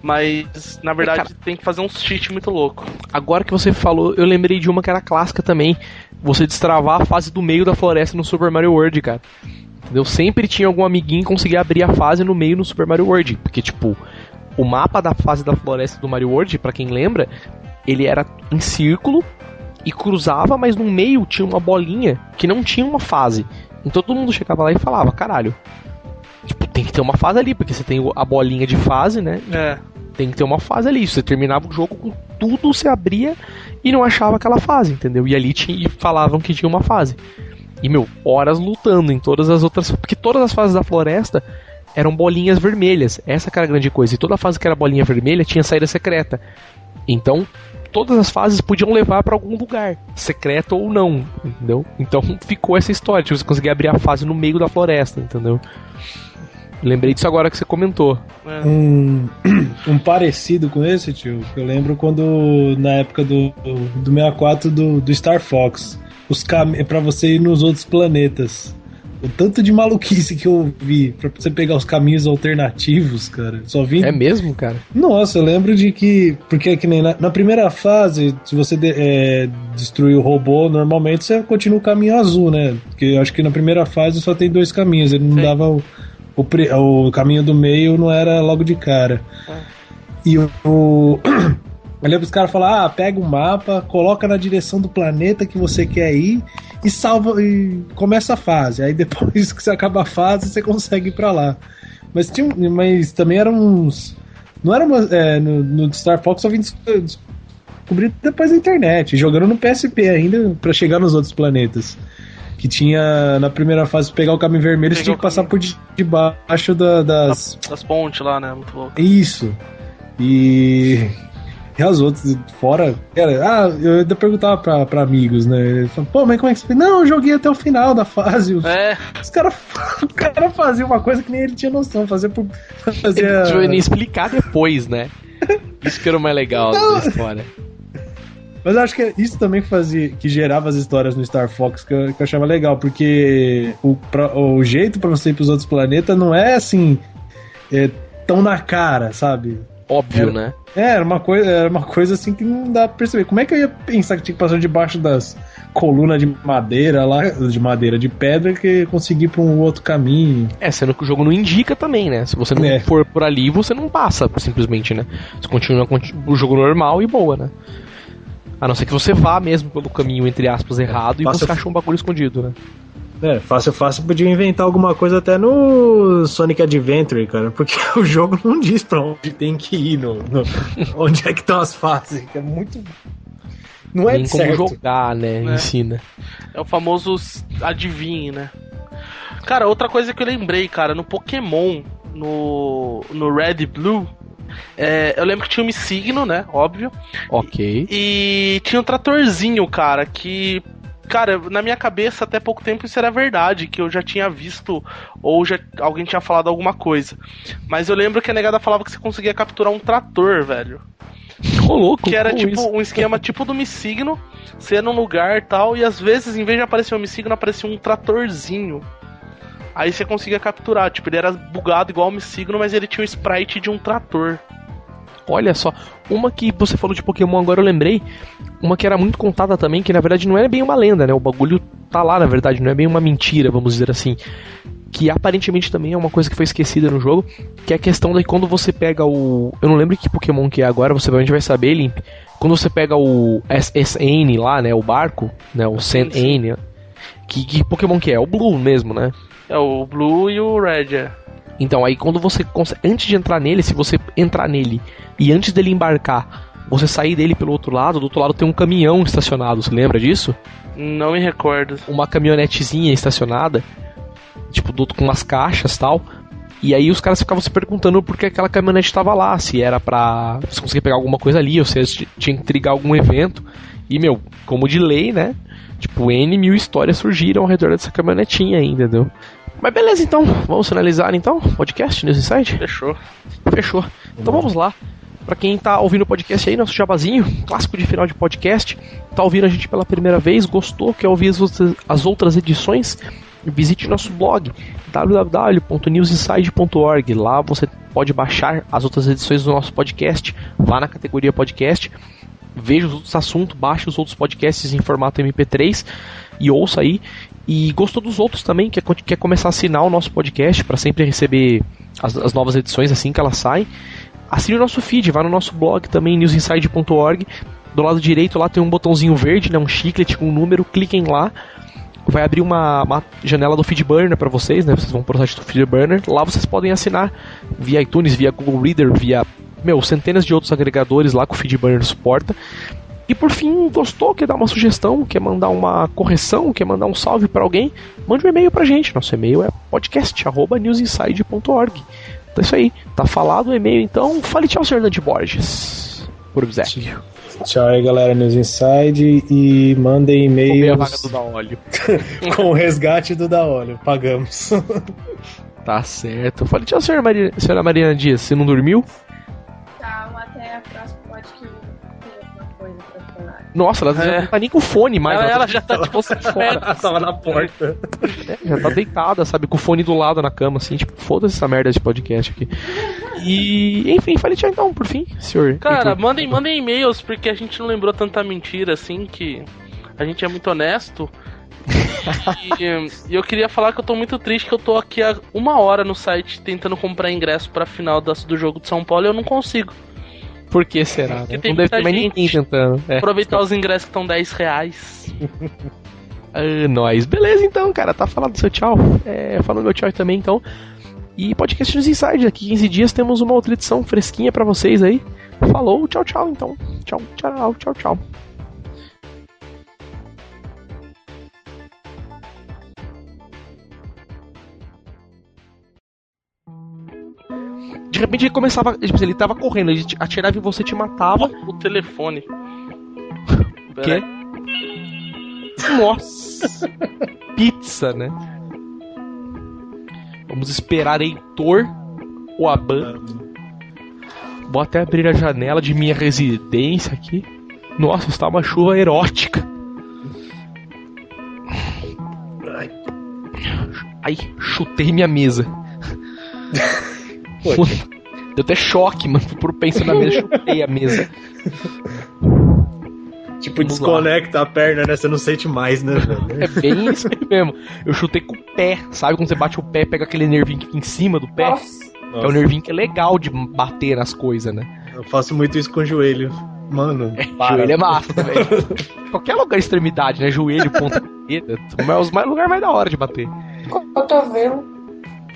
Mas, na verdade, é, cara, tem que fazer um cheat muito louco. Agora que você falou, eu lembrei de uma que era clássica também. Você destravar a fase do meio da floresta no Super Mario World, cara. Entendeu? Sempre tinha algum amiguinho que conseguia abrir a fase no meio no Super Mario World. Porque, tipo, o mapa da fase da floresta do Mario World, para quem lembra, ele era em círculo e cruzava, mas no meio tinha uma bolinha que não tinha uma fase. Então todo mundo chegava lá e falava, caralho. Tipo, tem que ter uma fase ali, porque você tem a bolinha de fase, né? É. Tem que ter uma fase ali. Você terminava o jogo com tudo, você abria e não achava aquela fase, entendeu? E ali tinha, e falavam que tinha uma fase. E, meu, horas lutando em todas as outras. Porque todas as fases da floresta eram bolinhas vermelhas. Essa que era a grande coisa. E toda fase que era bolinha vermelha tinha saída secreta. Então, todas as fases podiam levar para algum lugar, secreto ou não, entendeu? Então ficou essa história, tipo, você conseguia abrir a fase no meio da floresta, entendeu? Lembrei disso agora que você comentou. Um, um parecido com esse, tio, eu lembro quando, na época do, do 64 do, do Star Fox, os para você ir nos outros planetas. O tanto de maluquice que eu vi pra você pegar os caminhos alternativos, cara. Só vi. É mesmo, cara? Nossa, eu lembro de que. Porque é que nem na, na primeira fase, se você de, é, destruir o robô, normalmente você continua o caminho azul, né? Porque eu acho que na primeira fase só tem dois caminhos. Ele não Sim. dava o, o, o, caminho do meio, não era logo de cara. É. E o. o Eu lembro os caras falar, ah, pega o um mapa, coloca na direção do planeta que você quer ir e salva e começa a fase. Aí depois que você acaba a fase, você consegue ir pra lá. Mas, tinha, mas também eram uns. Não era uma. É, no, no, Star Fox eu vim descobrir depois na internet, jogando no PSP ainda para chegar nos outros planetas. Que tinha na primeira fase pegar o caminho vermelho, você tinha que passar por debaixo da, das. Das pontes lá, né? Muito louco. Isso. E e as outras, fora. Cara, ah, eu ainda perguntava pra, pra amigos, né? Falavam, pô, mas como é que você fez? Não, eu joguei até o final da fase. É. Os caras cara faziam uma coisa que nem ele tinha noção, fazer por. Fazer ele explicar depois, né? Isso que era o mais legal da história. Mas eu acho que isso também fazia, que gerava as histórias no Star Fox que eu, que eu achava legal, porque o, pra, o jeito para você ir pros outros planetas não é assim, é, tão na cara, sabe? Óbvio, era, né? É, era uma, coisa, era uma coisa assim que não dá pra perceber. Como é que eu ia pensar que tinha que passar debaixo das colunas de madeira lá, de madeira, de pedra, que conseguir pra um outro caminho? É, sendo que o jogo não indica também, né? Se você não é. for por ali, você não passa, simplesmente, né? Você continua o jogo normal e boa, né? A não ser que você vá mesmo pelo caminho, entre aspas, errado e você achou um bagulho escondido, né? É, fácil, fácil podia inventar alguma coisa até no Sonic Adventure, cara, porque o jogo não diz pra onde tem que ir, no, no onde é que estão as fases, é muito. Não é Nem como certo. jogar, né? É. Ensina. É o famoso adivinhe, né? Cara, outra coisa que eu lembrei, cara, no Pokémon, no, no Red e Blue, é, eu lembro que tinha um signo, né? Óbvio. Ok. E, e, tinha um tratorzinho, cara, que Cara, na minha cabeça, até pouco tempo isso era verdade, que eu já tinha visto, ou já alguém tinha falado alguma coisa. Mas eu lembro que a negada falava que você conseguia capturar um trator, velho. Ô, louco, que era tipo isso? um esquema tipo do Missigno, você ia num lugar tal, e às vezes, em vez de aparecer um Missigno, aparecia um tratorzinho. Aí você conseguia capturar, tipo, ele era bugado igual o Missigno, mas ele tinha o sprite de um trator. Olha só, uma que você falou de Pokémon agora eu lembrei, uma que era muito contada também, que na verdade não é bem uma lenda, né? O bagulho tá lá, na verdade, não é bem uma mentira, vamos dizer assim. que aparentemente também é uma coisa que foi esquecida no jogo, que é a questão de quando você pega o. Eu não lembro que Pokémon que é agora, você provavelmente vai saber, Limp. Quando você pega o SN lá, né? O barco, né? O SN. Que, que Pokémon que é? O Blue mesmo, né? É o Blue e o Red, é. Então, aí quando você consegue. Antes de entrar nele, se você entrar nele e antes dele embarcar, você sair dele pelo outro lado, do outro lado tem um caminhão estacionado, você lembra disso? Não me recordo. Uma caminhonetezinha estacionada, tipo, com umas caixas tal. E aí os caras ficavam se perguntando por que aquela caminhonete estava lá, se era pra você conseguir pegar alguma coisa ali, ou se tinha que trigar algum evento. E, meu, como de lei, né? Tipo, N mil histórias surgiram ao redor dessa caminhonetinha aí, entendeu? Mas beleza, então. Vamos finalizar, então, podcast News Inside? Fechou. Fechou. Então vamos lá. Para quem tá ouvindo o podcast aí, nosso jabazinho, clássico de final de podcast, tá ouvindo a gente pela primeira vez, gostou, quer ouvir as outras, as outras edições, visite nosso blog www.newsinside.org. Lá você pode baixar as outras edições do nosso podcast, lá na categoria podcast. Veja os outros assuntos, baixe os outros podcasts em formato MP3 e ouça aí. E gostou dos outros também, quer, quer começar a assinar o nosso podcast para sempre receber as, as novas edições assim que elas saem assine o nosso feed, vá no nosso blog também, newsinside.org. Do lado direito lá tem um botãozinho verde, né, um chiclete com um número, cliquem lá. Vai abrir uma, uma janela do Feedburner para vocês, né? Vocês vão pro site do Feedburner. Lá vocês podem assinar via iTunes, via Google Reader, via meu, centenas de outros agregadores lá que o Feedburner suporta. E por fim, gostou, quer dar uma sugestão, quer mandar uma correção, quer mandar um salve para alguém, mande um e-mail pra gente. Nosso e-mail é podcast@newsinside.org. Então é isso aí. Tá falado o e-mail, então. Fale tchau, Sr. Dante Borges. Por Zé. Tchau aí, galera, News Inside. E mandem e-mails. a vaga do da óleo. com o resgate do da óleo. Pagamos. tá certo. Fale tchau, senhora, Maria, senhora Mariana Dias. Você não dormiu? Nossa, ela é. já não tá nem com fone mais. Ela, ela já tá tipo fora. Ela tava na porta. É, já tá deitada, sabe? Com o fone do lado na cama, assim, tipo, foda-se essa merda de podcast aqui. E, enfim, fale tchau então, por fim, senhor. Cara, mandem, mandem e-mails, porque a gente não lembrou tanta mentira assim que a gente é muito honesto. e, e, eu queria falar que eu tô muito triste que eu tô aqui há uma hora no site tentando comprar ingresso pra final do jogo de São Paulo e eu não consigo. Por que será? Né? Não deve ter mais ninguém tentando. É. Aproveitar os ingressos que estão 10 reais. ah, nós. Beleza, então, cara. Tá falando seu tchau. É, falando meu tchau também, então. E podcast nos Inside. Daqui 15 dias temos uma outra edição fresquinha para vocês aí. Falou, tchau, tchau, então. Tchau, tchau, tchau, tchau. De repente ele começava. Tipo, ele tava correndo, ele atirava em você te matava. O telefone. O quê? Nossa! Pizza, né? Vamos esperar Heitor ou Aban. Vou até abrir a janela de minha residência aqui. Nossa, está uma chuva erótica. Ai, chutei minha mesa. Foi. Deu até choque, mano. Por pensar na mesa, chutei a mesa. Tipo, Vamos desconecta lá. a perna, né? Você não sente mais, né? É bem isso aí mesmo. Eu chutei com o pé. Sabe quando você bate o pé, pega aquele nervinho que fica em cima do pé? Nossa. Que é o nervinho que é legal de bater nas coisas, né? Eu faço muito isso com o joelho. Mano, é, joelho é massa, velho. Qualquer lugar extremidade, né? Joelho, ponta, os mais lugar mais da hora de bater. Cotovelo.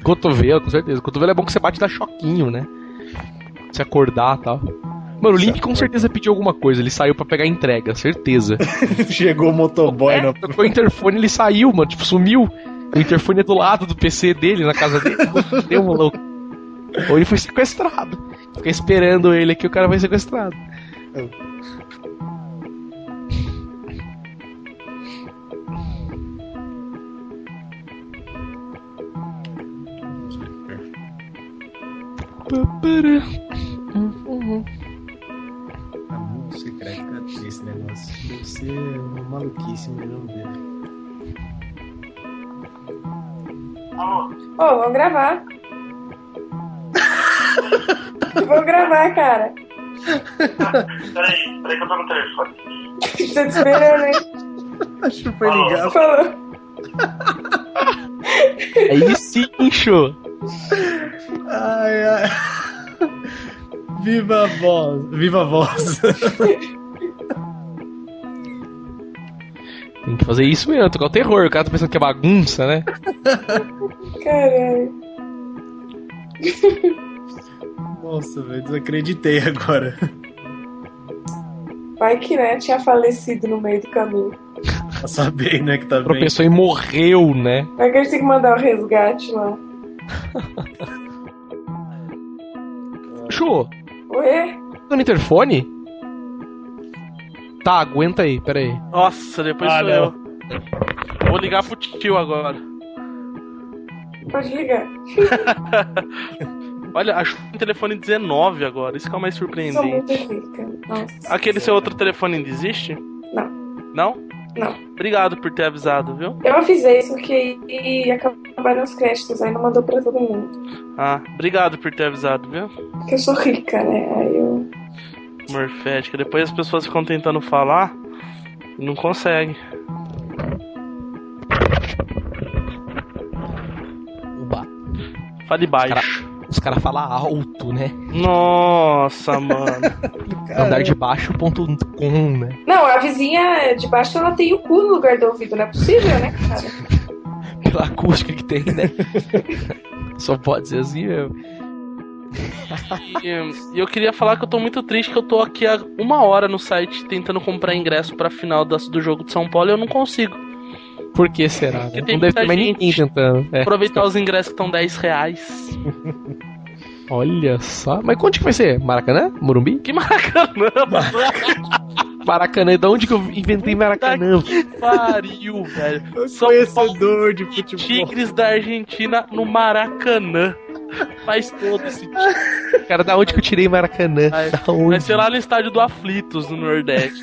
Cotovelo, com certeza. Cotovelo é bom que você bate e dá choquinho, né? Se acordar e tal. Mano, o Link com certeza pediu alguma coisa. Ele saiu para pegar entrega, certeza. Chegou o motoboy é, no... Tocou o interfone ele saiu, mano. Tipo, sumiu. O interfone é do lado do PC dele, na casa dele. Deu um louco. Ou ele foi sequestrado. Fica esperando ele aqui, o cara vai sequestrado. A música secreta desse negócio deve ser uma maluquice, mas vamos ver. Ô, oh, vamos gravar. vamos gravar, cara. peraí, peraí que eu tô no telefone. tô te esperando, hein? Acho que foi ligar. Falou. Aí sim, show. Ai, ai. Viva a voz. Viva a voz. Tem que fazer isso mesmo, tocar o terror. O cara tá pensando que é bagunça, né? Caralho. Nossa, velho, desacreditei agora. Vai que, né, tinha falecido no meio do caminho. Pra saber, né, que tá Tropeçou bem. e morreu, né? Vai que a gente tem que mandar o um resgate lá. Chu. Oi? Tá no interfone? Tá, aguenta aí, pera aí. Nossa, depois ah, sou eu. Vou ligar pro tio agora. Pode ligar. Olha, acho um telefone 19 agora, isso que é o mais surpreendente. Sou muito rica. Nossa. Aquele seu outro telefone ainda existe? Não. Não? Não. Obrigado por ter avisado, viu? Eu avisei isso porque ia acabar os créditos, aí não mandou pra todo mundo. Ah, obrigado por ter avisado, viu? Porque eu sou rica, né? Aí eu. Morfética. Depois as pessoas ficam tentando falar e não conseguem. Uba. Fale baixo. Os caras cara falam alto, né? Nossa, mano. Andar de baixo.com, né? Não, a vizinha de baixo ela tem o cu no lugar do ouvido, não é possível, né, cara? Pela acústica que tem, né? Só pode ser assim mesmo. e, eu queria falar que eu tô muito triste que eu tô aqui há uma hora no site tentando comprar ingresso pra final do jogo de São Paulo e eu não consigo. Por que será? Né? Não deve ter mais ninguém tentando. É. Aproveitar os ingressos que estão 10 reais. Olha só. Mas onde que vai ser? Maracanã? Morumbi? Que Maracanã, Maracanã, de onde que eu inventei Maracanã? Que pariu, velho. São conhecedor de futebol. Tigres da Argentina no Maracanã. Faz todo sentido. Cara, da onde que eu tirei Maracanã? Vai, da onde? vai ser lá no estádio do Aflitos, no Nordeste.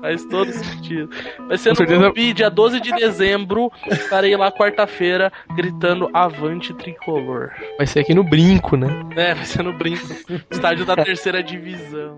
Faz todo sentido. Vai ser Com no certeza... dia 12 de dezembro. Estarei lá quarta-feira gritando Avante Tricolor. Vai ser aqui no Brinco, né? É, vai ser no Brinco. Estádio da terceira divisão.